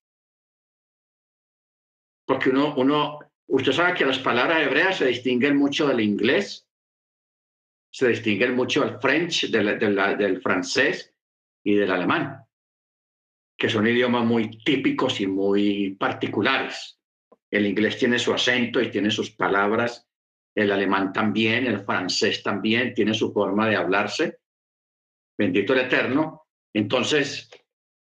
S1: Porque uno, usted sabe que las palabras hebreas se distinguen mucho del inglés, se distinguen mucho del French, del francés y del alemán que son idiomas muy típicos y muy particulares. El inglés tiene su acento y tiene sus palabras, el alemán también, el francés también tiene su forma de hablarse. Bendito el Eterno. Entonces,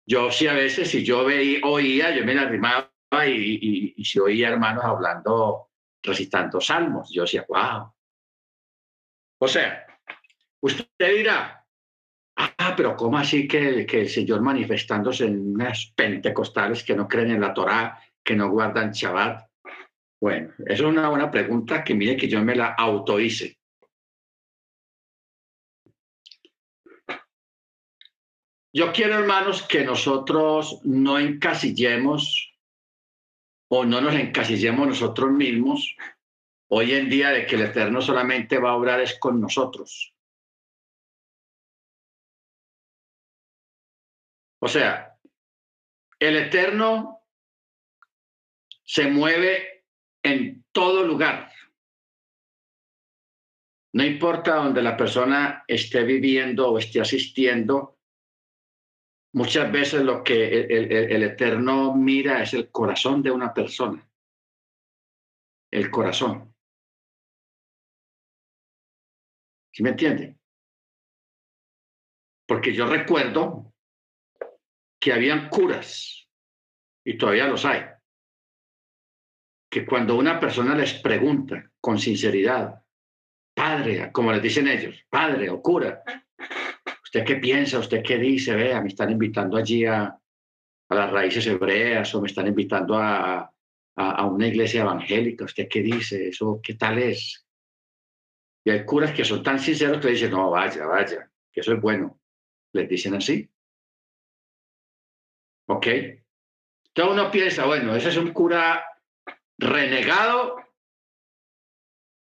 S1: yo sí a veces, si yo veía, oía, yo me la arrimaba y, y, si oía hermanos hablando, recitando salmos, yo decía, wow. O sea, usted dirá, Ah, pero ¿cómo así que, que el Señor manifestándose en unas pentecostales que no creen en la Torá, que no guardan Shabbat? Bueno, es una buena pregunta que mire que yo me la auto hice. Yo quiero, hermanos, que nosotros no encasillemos o no nos encasillemos nosotros mismos hoy en día de que el Eterno solamente va a obrar es con nosotros. O sea, el Eterno se mueve en todo lugar. No importa donde la persona esté viviendo o esté asistiendo, muchas veces lo que el, Eterno mira es el corazón de una persona. El corazón. ¿Sí me entiende? Porque yo recuerdo que habían curas, y todavía los hay, que cuando una persona les pregunta con sinceridad, padre, como les dicen ellos, padre o cura, ¿usted qué piensa? ¿Usted qué dice? Vea, me están invitando allí a, a las raíces hebreas o me están invitando a, a, una iglesia evangélica. ¿Usted qué dice? ¿Eso qué tal es? Y hay curas que son tan sinceros que dicen, no, vaya, vaya, que eso es bueno. Les dicen así. ¿Ok? Entonces uno piensa, bueno, ¿ese es un cura renegado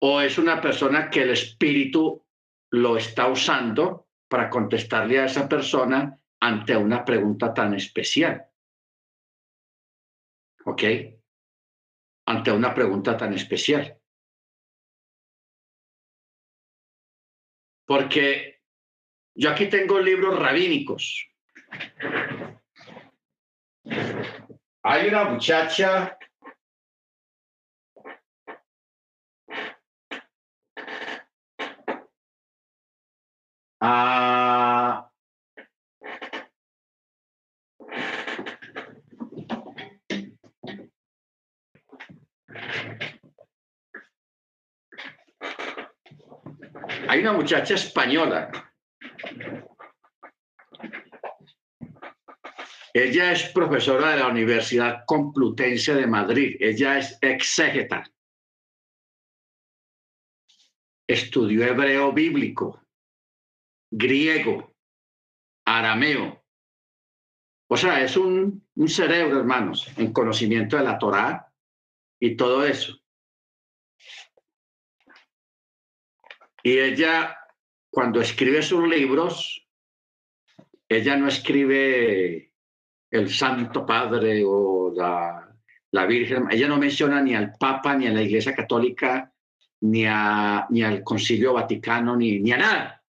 S1: o es una persona que el espíritu lo está usando para contestarle a esa persona ante una pregunta tan especial? ¿Ok? Ante una pregunta tan especial. Porque yo aquí tengo libros rabínicos hay una muchacha ah, hay una muchacha española Ella es profesora de la Universidad Complutense de Madrid. Ella es exégeta. Estudió hebreo bíblico, griego, arameo. O sea, es un, cerebro, hermanos, en conocimiento de la Torá y todo eso. Y ella, cuando escribe sus libros, ella no escribe el Santo Padre o la, la Virgen, ella no menciona ni al Papa, ni a la Iglesia Católica, ni, a, ni al Concilio Vaticano, ni, ni a nada.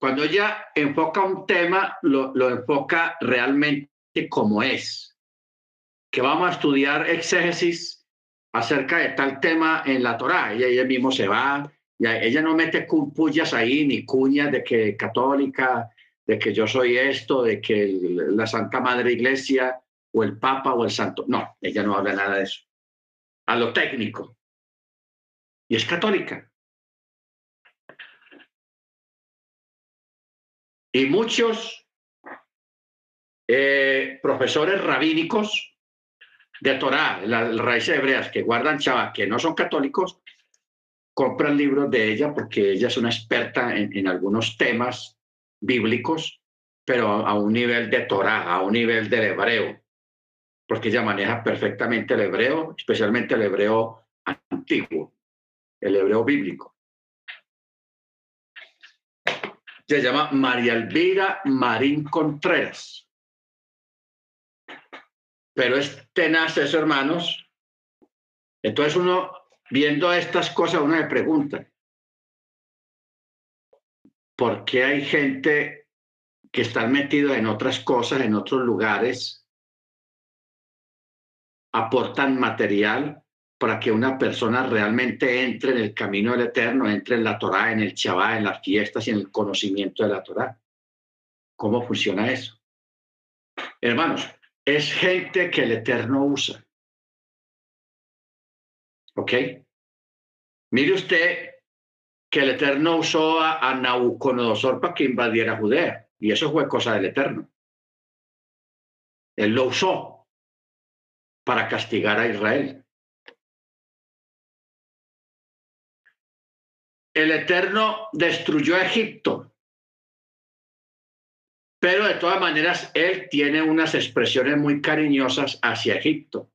S1: Cuando ella enfoca un tema, lo, lo enfoca realmente como es. Que vamos a estudiar exégesis acerca de tal tema en la Torá. Ella, ella mismo se va, ella no mete pullas ahí, ni cuñas de que católica, de que yo soy esto, de que la Santa Madre Iglesia o el Papa o el Santo. No, ella no habla nada de eso. A lo técnico. Y es católica. Y muchos eh, profesores rabínicos de Torah, las raíces hebreas que guardan Chava, que no son católicos, compran libros de ella porque ella es una experta en, algunos temas bíblicos, pero a un nivel de Torah, a un nivel del hebreo, porque ella maneja perfectamente el hebreo, especialmente el hebreo antiguo, el hebreo bíblico. Se llama María Elvira Marín Contreras. Pero es tenaz eso, hermanos. Entonces uno viendo estas cosas uno me pregunta, ¿por qué hay gente que está metida en otras cosas, en otros lugares, aportan material para que una persona realmente entre en el camino del Eterno, entre en la Torá, en el Shabbat, en las fiestas y en el conocimiento de la Torá? ¿Cómo funciona eso? Hermanos, es gente que el Eterno usa. ¿Ok? Mire usted que el Eterno usó a, a para que invadiera Judea, y eso fue cosa del Eterno. Él lo usó para castigar a Israel. El Eterno destruyó a Egipto, pero de todas maneras él tiene unas expresiones muy cariñosas hacia Egipto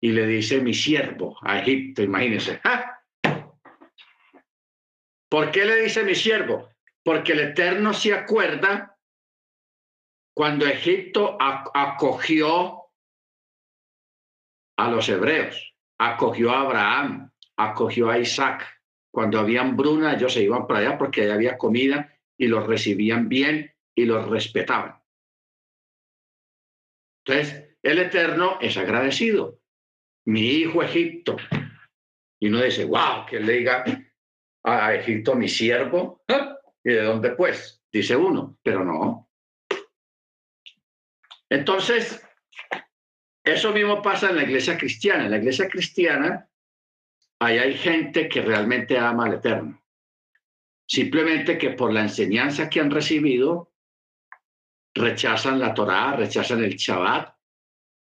S1: y le dice mi siervo a Egipto, imagínense. ¿Por qué le dice mi siervo? Porque el Eterno se acuerda cuando Egipto acogió a los hebreos, acogió a Abraham, acogió a Isaac. Cuando había hambruna, ellos se iban para allá porque allá había comida y los recibían bien y los respetaban. Entonces, el Eterno es agradecido mi hijo Egipto. Y uno dice, wow, que le diga a Egipto mi siervo. ¿Ah? ¿Y de dónde pues? Dice uno, pero no. Entonces, eso mismo pasa en la iglesia cristiana. En la iglesia cristiana, ahí hay gente que realmente ama al Eterno. Simplemente que por la enseñanza que han recibido, rechazan la Torá, rechazan el Shabbat,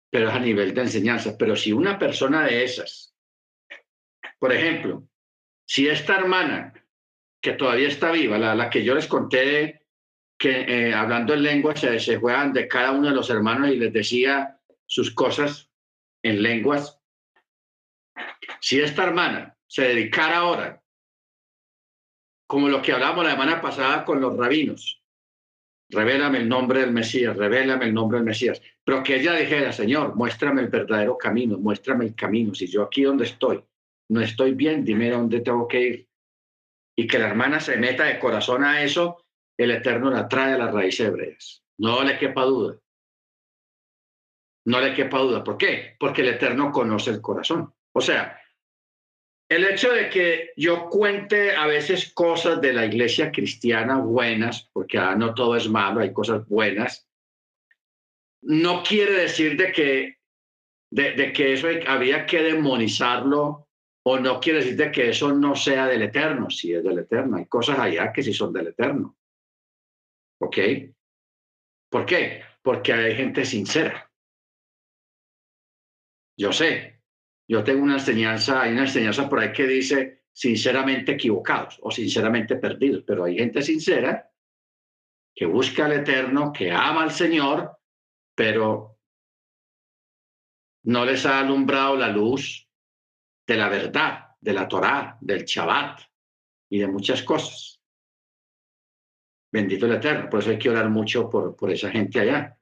S1: pero es a nivel de enseñanza. Pero si una persona de esas, por ejemplo, si esta hermana que todavía está viva, la, que yo les conté que eh, hablando en lengua se, se juegan de cada uno de los hermanos y les decía sus cosas en lenguas, si esta hermana se dedicara ahora, como lo que hablamos la semana pasada con los rabinos, revélame el nombre del Mesías, revélame el nombre del Mesías. Pero que ella dijera, Señor, muéstrame el verdadero camino, muéstrame el camino. Si yo aquí donde estoy no estoy bien, dime dónde tengo que ir. Y que la hermana se meta de corazón a eso, el Eterno la trae a las raíces hebreas. No le quepa duda. No le quepa duda. ¿Por qué? Porque el Eterno conoce el corazón. O sea, el hecho de que yo cuente a veces cosas de la iglesia cristiana buenas, porque ah, no todo es malo, hay cosas buenas, no quiere decir de que, de, que eso había que demonizarlo o no quiere decir de que eso no sea del eterno, si es del eterno. Hay cosas allá que sí son del eterno. ¿Ok? ¿Por qué? Porque hay gente sincera. Yo sé, yo tengo una enseñanza, hay una enseñanza por ahí que dice sinceramente equivocados o sinceramente perdidos, pero hay gente sincera que busca al Eterno, que ama al Señor, pero no les ha alumbrado la luz de la verdad, de la Torá, del Shabbat, y de muchas cosas. Bendito el Eterno. Por eso hay que orar mucho por, por esa gente allá.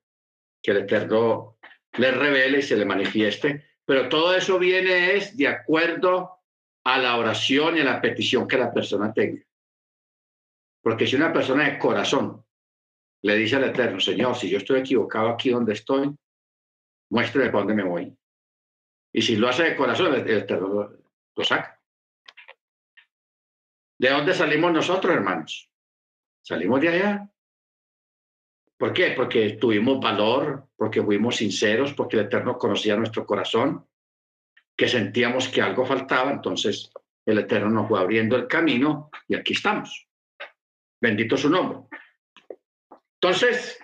S1: Que el Eterno le revele y se le manifieste. Pero todo eso viene es de acuerdo a la oración y a la petición que la persona tenga. Porque si una persona de corazón le dice al Eterno, Señor, si yo estoy equivocado aquí donde estoy, muéstrame para dónde me voy. Y si lo hace de corazón, el Eterno lo saca. ¿De dónde salimos nosotros, hermanos? Salimos de allá. ¿Por qué? Porque tuvimos valor, porque fuimos sinceros, porque el Eterno conocía nuestro corazón, que sentíamos que algo faltaba, entonces el Eterno nos fue abriendo el camino y aquí estamos. Bendito su nombre. Entonces,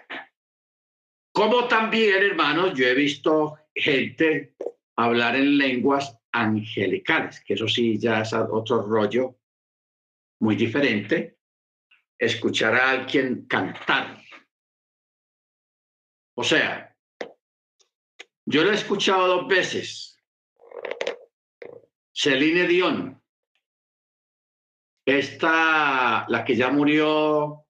S1: como también, hermanos, yo he visto gente hablar en lenguas angelicales, que eso sí ya es otro rollo muy diferente, escuchar a alguien cantar. O sea, yo lo he escuchado dos veces. Celine Dion, esta, la que ya murió,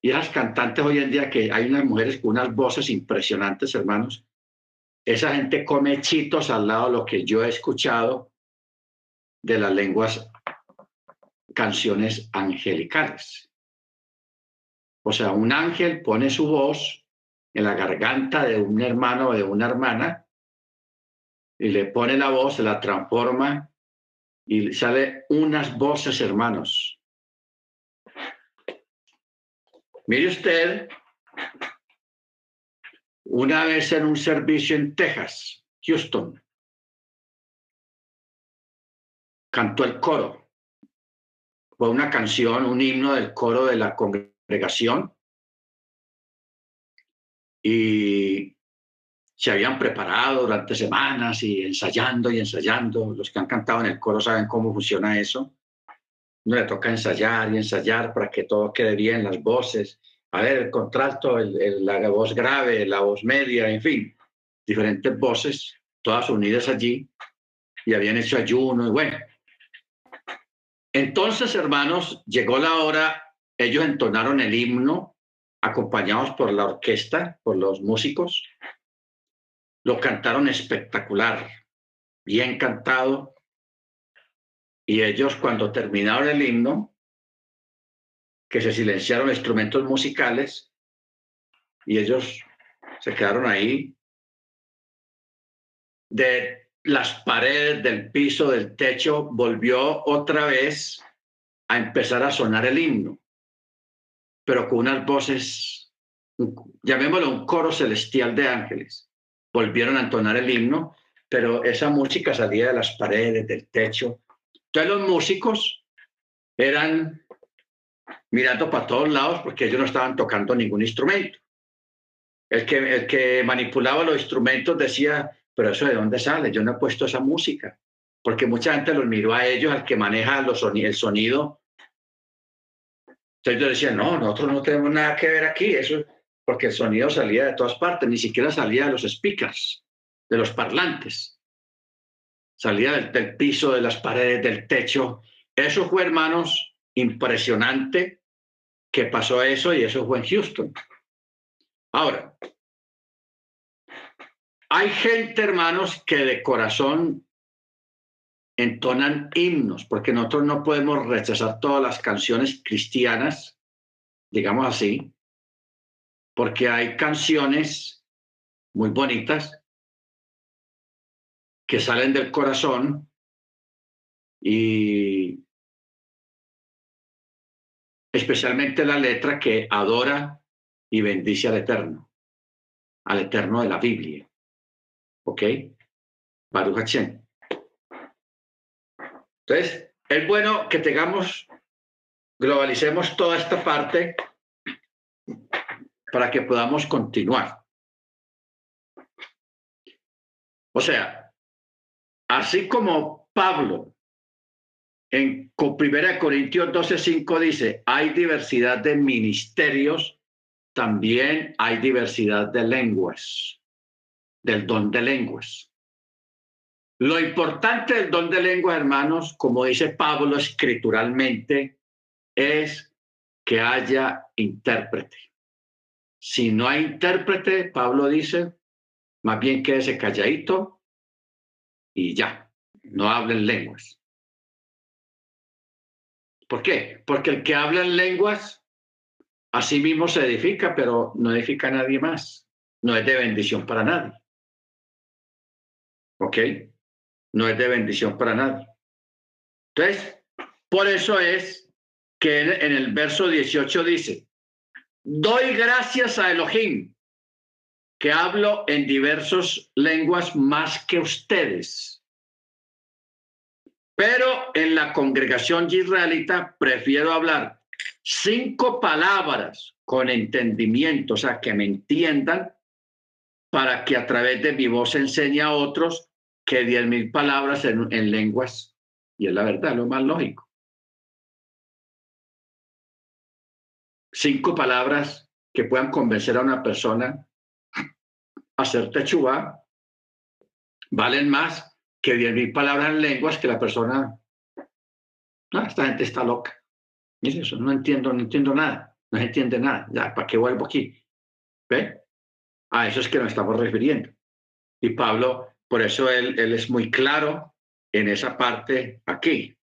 S1: y las cantantes hoy en día, que hay unas mujeres con unas voces impresionantes, hermanos. Esa gente come chitos al lado de lo que yo he escuchado de las lenguas canciones angelicales. O sea, un ángel pone su voz en la garganta de un hermano o de una hermana y le pone la voz, la transforma y sale unas voces, hermanos. Mire usted, una vez en un servicio en Texas, Houston, cantó el coro fue una canción, un himno del coro de la congregación. Y se habían preparado durante semanas y ensayando y ensayando. Los que han cantado en el coro saben cómo funciona eso. No le toca ensayar y ensayar para que todo quede bien, las voces. A ver, el contralto, la voz grave, la voz media, en fin, diferentes voces, todas unidas allí. Y habían hecho ayuno y bueno, entonces, hermanos, llegó la hora, ellos entonaron el himno, acompañados por la orquesta, por los músicos. Lo cantaron espectacular, bien cantado. Y ellos, cuando terminaron el himno, que se silenciaron instrumentos musicales, y ellos se quedaron ahí de las paredes del piso, del techo, volvió otra vez a empezar a sonar el himno, pero con unas voces, llamémoslo un coro celestial de ángeles. Volvieron a entonar el himno, pero esa música salía de las paredes, del techo. Entonces los músicos eran mirando para todos lados porque ellos no estaban tocando ningún instrumento. El que, el que manipulaba los instrumentos decía, pero eso de dónde sale? Yo no he puesto esa música, porque mucha gente los miró a ellos, al que maneja el sonido. Entonces yo decía, no, nosotros no tenemos nada que ver aquí, eso porque el sonido salía de todas partes, ni siquiera salía de los speakers, de los parlantes. Salía del, del piso, de las paredes, del techo. Eso fue, hermanos, impresionante que pasó eso y eso fue en Houston. Ahora, hay gente, hermanos, que de corazón entonan himnos, porque nosotros no podemos rechazar todas las canciones cristianas, digamos así, porque hay canciones muy bonitas que salen del corazón y especialmente la letra que adora y bendice al Eterno, al Eterno de la Biblia. ¿Ok? Baruch Entonces, es bueno que tengamos, globalicemos toda esta parte para que podamos continuar. O sea, así como Pablo en 1 Corintios 12:5 dice, hay diversidad de ministerios, también hay diversidad de lenguas del don de lenguas. Lo importante del don de lengua, hermanos, como dice Pablo escrituralmente, es que haya intérprete. Si no hay intérprete, Pablo dice, más bien quédese calladito y ya, no hablen lenguas. ¿Por qué? Porque el que habla en lenguas, a sí mismo se edifica, pero no edifica a nadie más. No es de bendición para nadie. ¿Ok? No es de bendición para nadie. Entonces, por eso es que en el verso 18 dice, doy gracias a Elohim, que hablo en diversas lenguas más que ustedes. Pero en la congregación israelita prefiero hablar cinco palabras con entendimiento, o sea, que me entiendan, para que a través de mi voz enseñe a otros que diez mil palabras en, en lenguas. Y es la verdad, lo más lógico. cinco palabras que puedan convencer a una persona a hacer techuá valen más que diez mil palabras en lenguas que la persona. No, esta gente está loca. Es eso, no entiendo, no entiendo nada, no se entiende nada. Ya, ¿para qué vuelvo aquí? ¿Ve? A eso es que nos estamos refiriendo. Y Pablo, por eso él, es muy claro en esa parte aquí.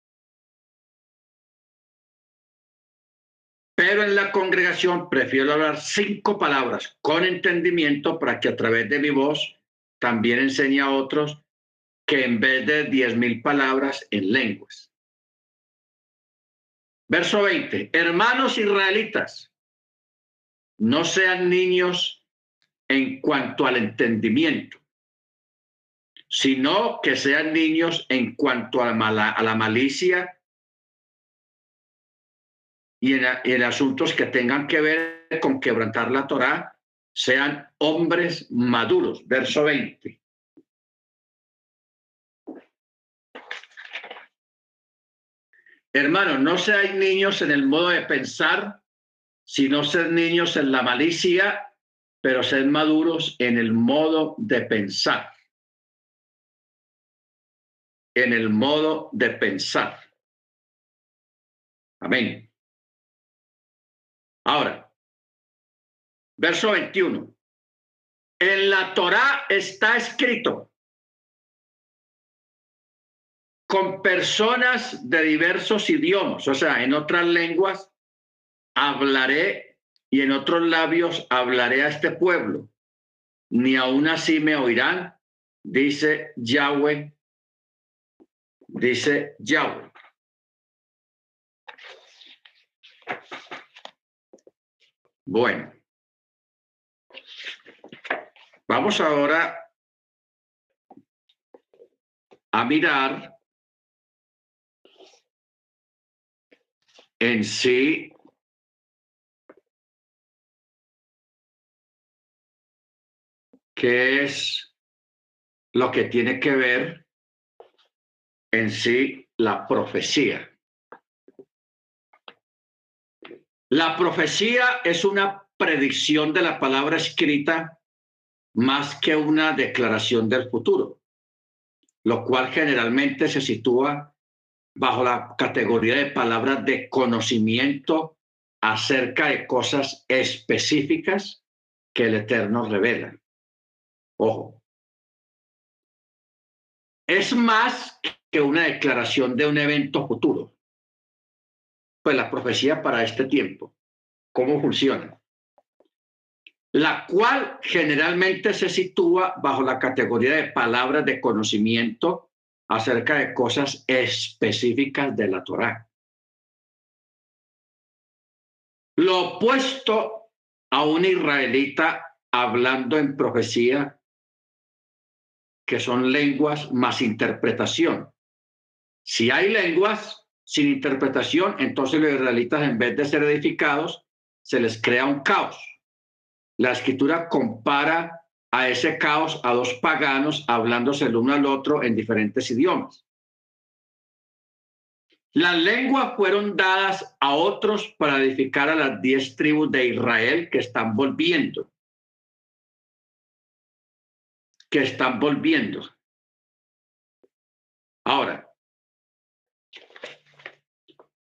S1: Pero en la congregación prefiero hablar cinco palabras con entendimiento para que a través de mi voz también enseñe a otros que en vez de diez mil palabras en lenguas. Verso 20. Hermanos israelitas, no sean niños en cuanto al entendimiento, sino que sean niños en cuanto a la, a la malicia y en, asuntos que tengan que ver con quebrantar la Torá, sean hombres maduros. Verso 20. Hermanos, no seáis niños en el modo de pensar, sino ser niños en la malicia, pero ser maduros en el modo de pensar. En el modo de pensar. Amén. Ahora, verso 21. En la Torá está escrito con personas de diversos idiomas, o sea, en otras lenguas hablaré y en otros labios hablaré a este pueblo. Ni aún así me oirán, dice Yahweh, dice Yahweh. Bueno, vamos ahora a mirar en sí qué es lo que tiene que ver en sí la profecía. La profecía es una predicción de la palabra escrita más que una declaración del futuro, lo cual generalmente se sitúa bajo la categoría de palabras de conocimiento acerca de cosas específicas que el Eterno revela. Ojo. Es más que una declaración de un evento futuro pues la profecía para este tiempo. ¿Cómo funciona? La cual generalmente se sitúa bajo la categoría de palabras de conocimiento acerca de cosas específicas de la Torá. Lo opuesto a un israelita hablando en profecía, que son lenguas más interpretación. Si hay lenguas, sin interpretación, entonces los israelitas en vez de ser edificados, se les crea un caos. La escritura compara a ese caos a dos paganos hablándose el uno al otro en diferentes idiomas. Las lenguas fueron dadas a otros para edificar a las diez tribus de Israel que están volviendo. Que están volviendo. Ahora,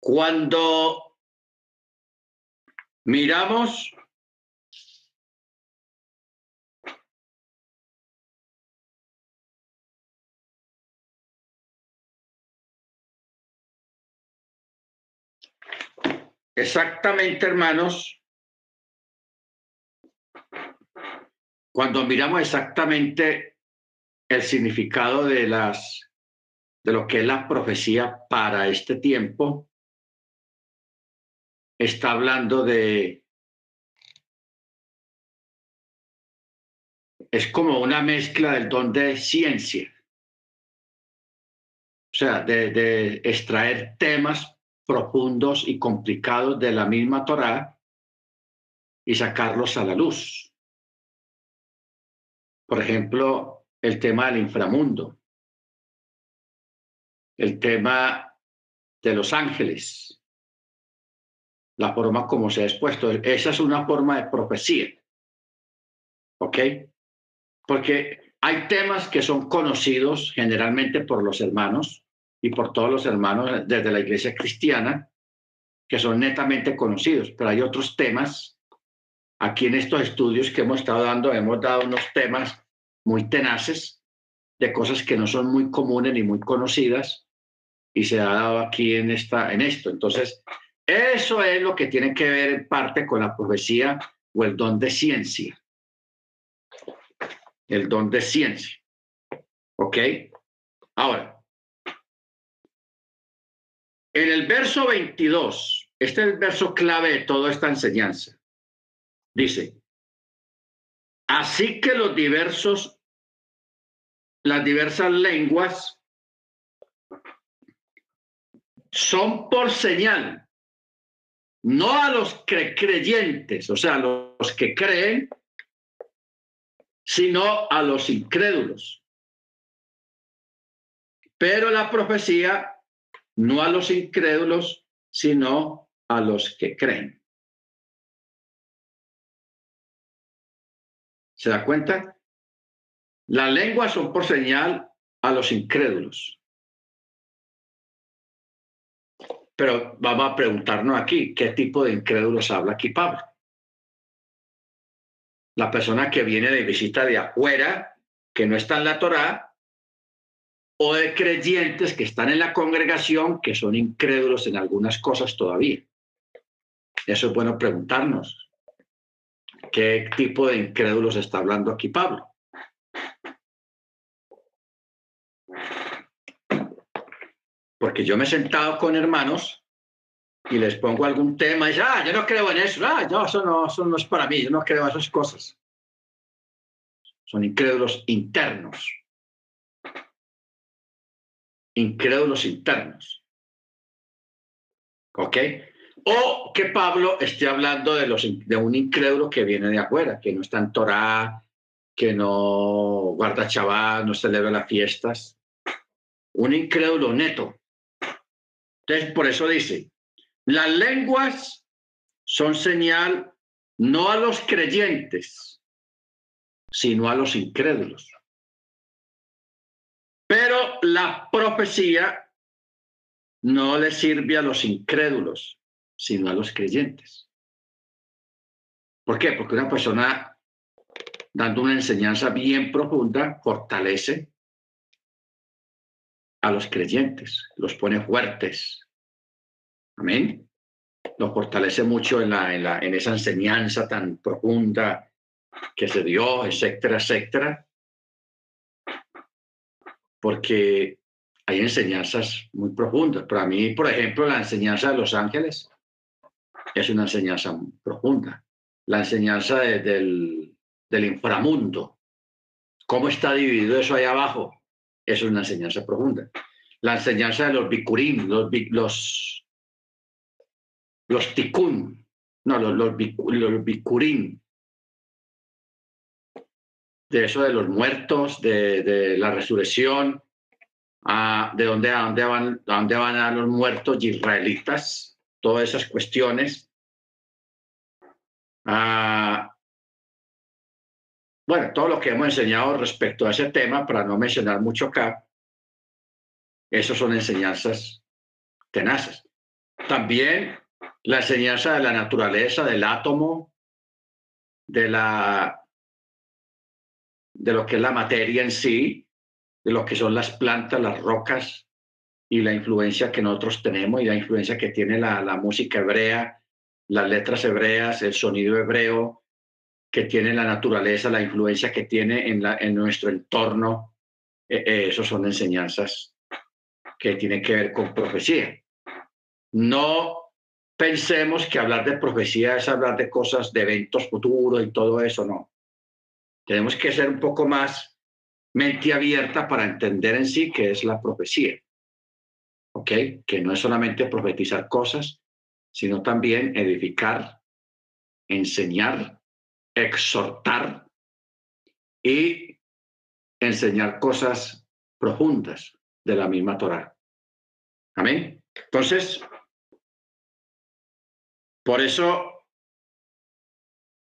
S1: cuando miramos Exactamente, hermanos. Cuando miramos exactamente el significado de las de lo que es la profecía para este tiempo, está hablando de es como una mezcla del don de ciencia. O sea, de, de extraer temas profundos y complicados de la misma Torá y sacarlos a la luz. Por ejemplo, el tema del inframundo, el tema de los ángeles, la forma como se ha expuesto. Esa es una forma de profecía. ¿Ok? Porque hay temas que son conocidos generalmente por los hermanos, y por todos los hermanos desde la iglesia cristiana que son netamente conocidos, pero hay otros temas. Aquí en estos estudios que hemos estado dando, hemos dado unos temas muy tenaces de cosas que no son muy comunes ni muy conocidas y se ha dado aquí en, esta, en esto. Entonces, eso es lo que tiene que ver en parte con la profecía o el don de ciencia. El don de ciencia. ¿Ok? Ahora, en el verso 22, este es el verso clave de toda esta enseñanza. Dice, así que los diversos, las diversas lenguas son por señal, no a los creyentes, o sea, a los que creen, sino a los incrédulos. Pero la profecía no a los incrédulos, sino a los que creen. ¿Se da cuenta? Las lenguas son por señal a los incrédulos. Pero vamos a preguntarnos aquí, ¿qué tipo de incrédulos habla aquí Pablo? La persona que viene de visita de afuera, que no está en la Torá, o de creyentes que están en la congregación que son incrédulos en algunas cosas todavía. Eso es bueno preguntarnos. ¿Qué tipo de incrédulos está hablando aquí Pablo? Porque yo me he sentado con hermanos y les pongo algún tema y dicen, ah, yo no creo en eso, ah, no, eso no, eso no es para mí, yo no creo en esas cosas. Son incrédulos internos incrédulos internos. ¿Ok? O que Pablo esté hablando de, los, de un incrédulo que viene de afuera, que no está en Torah, que no guarda chaval, no celebra las fiestas. Un incrédulo neto. Entonces, por eso dice, las lenguas son señal no a los creyentes, sino a los incrédulos. Pero la profecía no le sirve a los incrédulos, sino a los creyentes. ¿Por qué? Porque una persona dando una enseñanza bien profunda fortalece a los creyentes, los pone fuertes. Amén. Los fortalece mucho en, la, en, la, en esa enseñanza tan profunda que se dio, etcétera, etcétera porque hay enseñanzas muy profundas. Para mí, por ejemplo, la enseñanza de los ángeles es una enseñanza profunda. La enseñanza del, del inframundo, cómo está dividido eso ahí abajo, es una enseñanza profunda. La enseñanza de los bicurín, los, los, los no, los, los, los bicurín, de eso de los muertos, de, la resurrección, de dónde, a dónde, van, a dónde van a los muertos israelitas, todas esas cuestiones. Bueno, todo lo que hemos enseñado respecto a ese tema, para no mencionar mucho acá, Esas son enseñanzas tenaces. También la enseñanza de la naturaleza, del átomo, de la de lo que es la materia en sí, de lo que son las plantas, las rocas y la influencia que nosotros tenemos y la influencia que tiene la, la música hebrea, las letras hebreas, el sonido hebreo, que tiene la naturaleza, la influencia que tiene en, la, en nuestro entorno. Eh, esos son enseñanzas que tienen que ver con profecía. No pensemos que hablar de profecía es hablar de cosas, de eventos futuros y todo eso, no. Tenemos que ser un poco más mente abierta para entender en sí qué es la profecía. ¿Ok? Que no es solamente profetizar cosas, sino también edificar, enseñar, exhortar y enseñar cosas profundas de la misma Torah. Amén. Entonces, por eso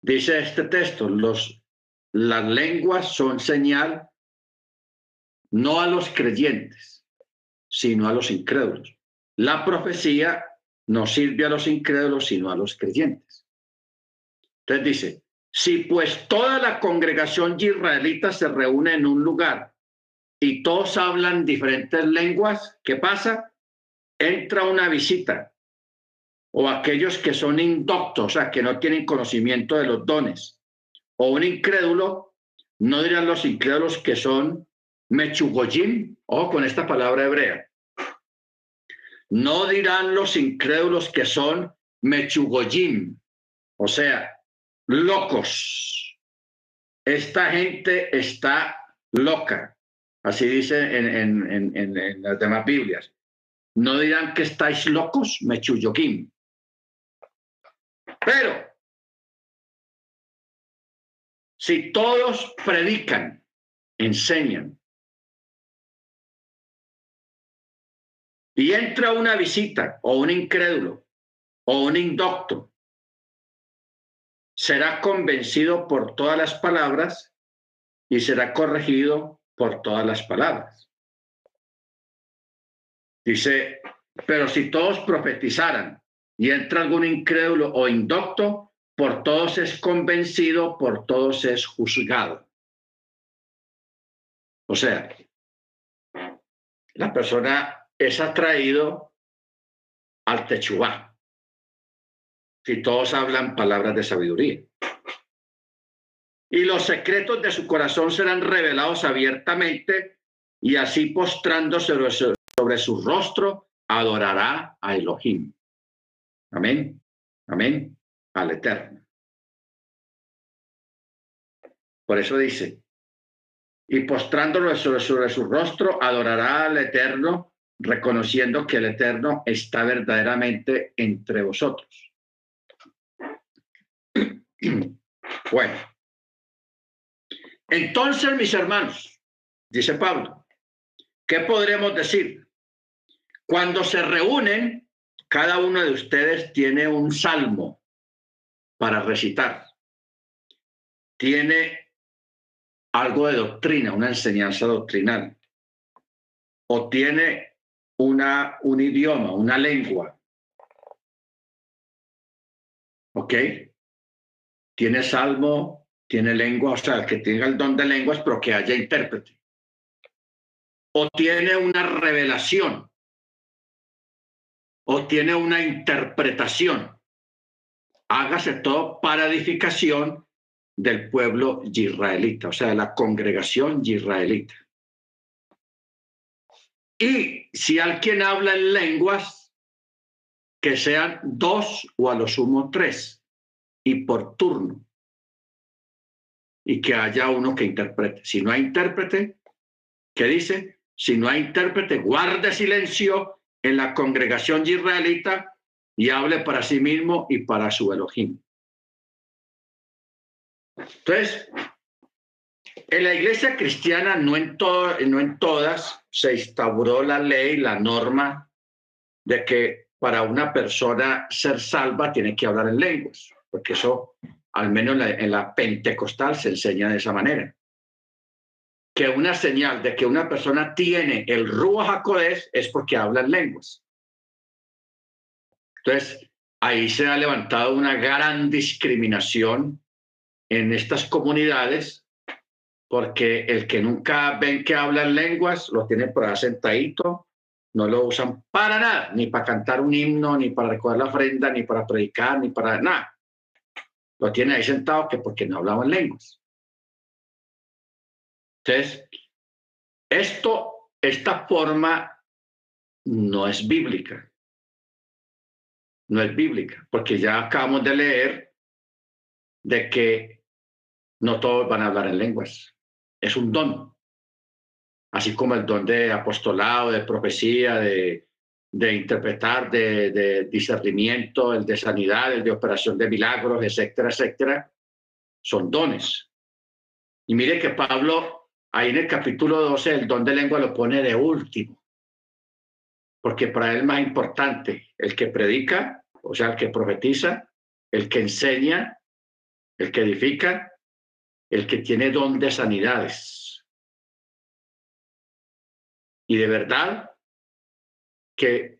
S1: dice este texto, los, las lenguas son señal no a los creyentes, sino a los incrédulos. La profecía no sirve a los incrédulos, sino a los creyentes. Entonces dice, si pues toda la congregación israelita se reúne en un lugar y todos hablan diferentes lenguas, ¿qué pasa? Entra una visita o aquellos que son indoctos, o sea, que no tienen conocimiento de los dones, o un incrédulo, no dirán los incrédulos que son mechugoyim, o con esta palabra hebrea. No dirán los incrédulos que son mechugoyim, o sea, locos. Esta gente está loca, así dice en, las demás Biblias. No dirán que estáis locos, mechuyoquim. Pero, si todos predican, enseñan, y entra una visita o un incrédulo o un indocto, será convencido por todas las palabras y será corregido por todas las palabras. Dice, pero si todos profetizaran y entra algún incrédulo o indocto, por todos es convencido, por todos es juzgado. O sea, la persona es atraído al techubá. Si todos hablan palabras de sabiduría. Y los secretos de su corazón serán revelados abiertamente y así postrándose sobre su, rostro adorará a Elohim. Amén. Amén. Al Eterno. Por eso dice, y postrándolo sobre, sobre su rostro adorará al Eterno reconociendo que el Eterno está verdaderamente entre vosotros. [clears throat] Bueno, entonces, mis hermanos, dice Pablo, ¿qué podremos decir? Cuando se reúnen, cada uno de ustedes tiene un salmo para recitar. Tiene algo de doctrina, una enseñanza doctrinal. O tiene una, un idioma, una lengua. ¿Ok? Tiene salmo, tiene lengua, o sea, que tenga el don de lenguas, pero que haya intérprete. O tiene una revelación. O tiene una interpretación. Hágase todo para edificación del pueblo israelita, o sea, de la congregación israelita. Y si alguien habla en lenguas, que sean dos o a lo sumo tres, y por turno. Y que haya uno que interprete. Si no hay intérprete, ¿qué dice? Si no hay intérprete, guarde silencio en la congregación israelita y hable para sí mismo y para su Elohim. Entonces, en la iglesia cristiana, no en, no en todas, se instauró la ley, la norma de que para una persona ser salva tiene que hablar en lenguas, porque eso, al menos en la, pentecostal, se enseña de esa manera. que una señal de que una persona tiene el Ruach HaKodesh es porque habla en lenguas. Entonces, ahí se ha levantado una gran discriminación en estas comunidades porque el que nunca ven que habla en lenguas lo tiene por ahí sentadito, no lo usan para nada, ni para cantar un himno, ni para recoger la ofrenda, ni para predicar, ni para nada. Lo tiene ahí sentado que porque no hablaban lenguas. Entonces, esto, esta forma no es bíblica. No es bíblica, porque ya acabamos de leer de que no todos van a hablar en lenguas. Es un don. Así como el don de apostolado, de profecía, de, de interpretar, de, de, discernimiento, el de sanidad, el de operación de milagros, etcétera, etcétera, son dones. Y mire que Pablo Ahí en el capítulo 12 el don de lengua lo pone de último, porque para él más importante el que predica, o sea, el que profetiza, el que enseña, el que edifica, el que tiene don de sanidades. Y de verdad que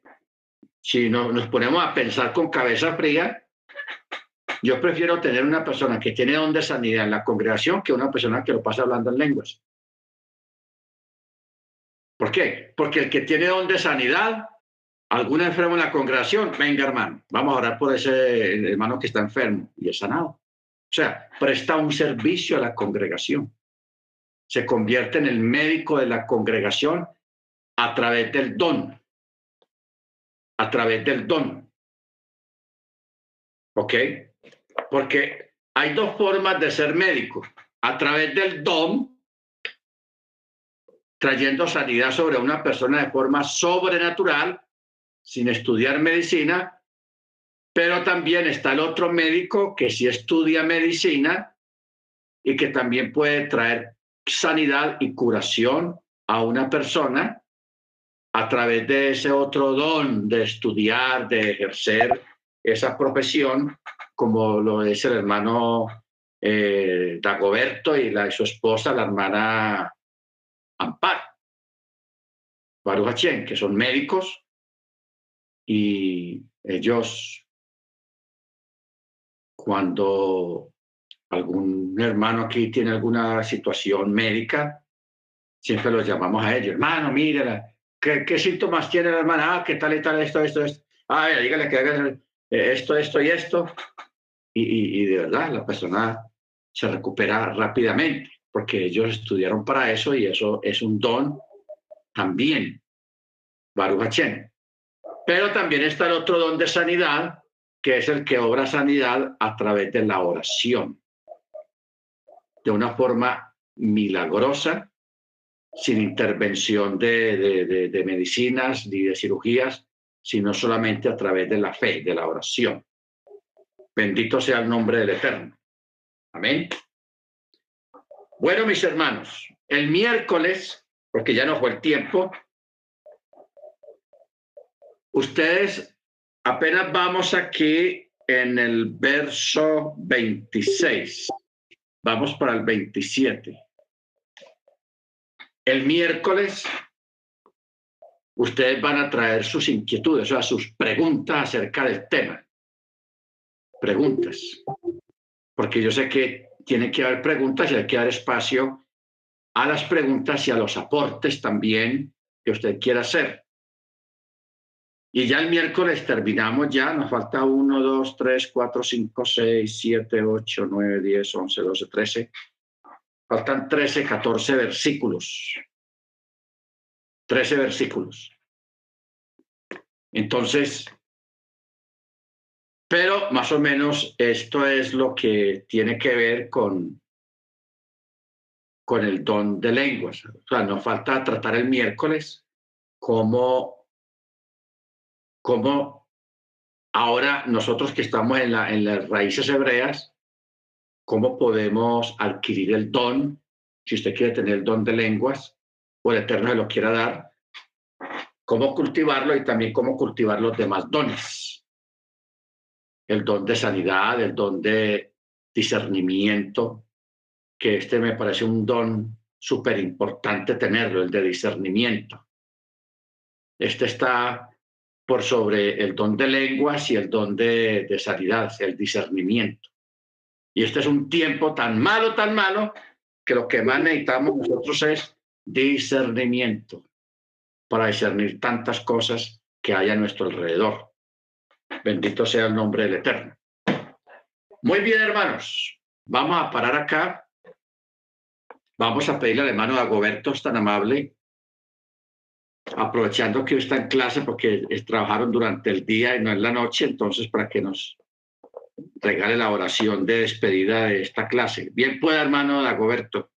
S1: si no, nos ponemos a pensar con cabeza fría, yo prefiero tener una persona que tiene don de sanidad en la congregación que una persona que lo pasa hablando en lenguas. ¿Por qué? Porque el que tiene don de sanidad, algún enfermo en la congregación, venga hermano, vamos a orar por ese hermano que está enfermo y es sanado. O sea, presta un servicio a la congregación. Se convierte en el médico de la congregación a través del don. A través del don. ¿Ok? Porque hay dos formas de ser médico. A través del don trayendo sanidad sobre una persona de forma sobrenatural, sin estudiar medicina, pero también está el otro médico que sí estudia medicina y que también puede traer sanidad y curación a una persona a través de ese otro don de estudiar, de ejercer esa profesión, como lo es el hermano eh, Dagoberto y su esposa, la hermana Ampar, Baruch que son médicos y ellos, cuando algún hermano aquí tiene alguna situación médica, siempre los llamamos a ellos, hermano, mírala, ¿qué, síntomas tiene la hermana? Ah, ¿qué tal y tal, esto, esto, esto? Ah, dígale que haga eh, esto, esto y esto. y de verdad, la persona se recupera rápidamente porque ellos estudiaron para eso y eso es un don también, Baruch Pero también está el otro don de sanidad, que es el que obra sanidad a través de la oración, de una forma milagrosa, sin intervención de, de, medicinas ni de cirugías, sino solamente a través de la fe, de la oración. Bendito sea el nombre del Eterno. Amén. Bueno, mis hermanos, el miércoles, porque ya no fue el tiempo, ustedes apenas vamos aquí en el verso 26, vamos para el 27. El miércoles ustedes van a traer sus inquietudes, o sea, sus preguntas acerca del tema. Preguntas. Porque yo sé que tiene que haber preguntas y hay que dar espacio a las preguntas y a los aportes también que usted quiera hacer. Y ya el miércoles terminamos ya, nos falta 1, 2, 3, 4, 5, 6, 7, 8, 9, 10, 11, 12, 13. Faltan 13, 14 versículos. 13 versículos. Entonces, pero más o menos esto es lo que tiene que ver con, con el don de lenguas. O sea, nos falta tratar el miércoles cómo, cómo ahora nosotros que estamos en, la, en las raíces hebreas, cómo podemos adquirir el don, si usted quiere tener el don de lenguas o el Eterno se lo quiera dar, cómo cultivarlo y también cómo cultivar los demás dones el don de sanidad, el don de discernimiento, que este me parece un don súper importante tenerlo, el de discernimiento. Este está por sobre el don de lenguas y el don de, de sanidad, el discernimiento. Y este es un tiempo tan malo, tan malo, que lo que más necesitamos nosotros es discernimiento para discernir tantas cosas que hay a nuestro alrededor. Bendito sea el nombre del Eterno. Muy bien, hermanos. Vamos a parar acá. Vamos a pedirle al hermano Dagoberto, es tan amable, aprovechando que está en clase porque trabajaron durante el día y no en la noche, entonces para que nos regale la oración de despedida de esta clase. Bien pueda, hermano Dagoberto.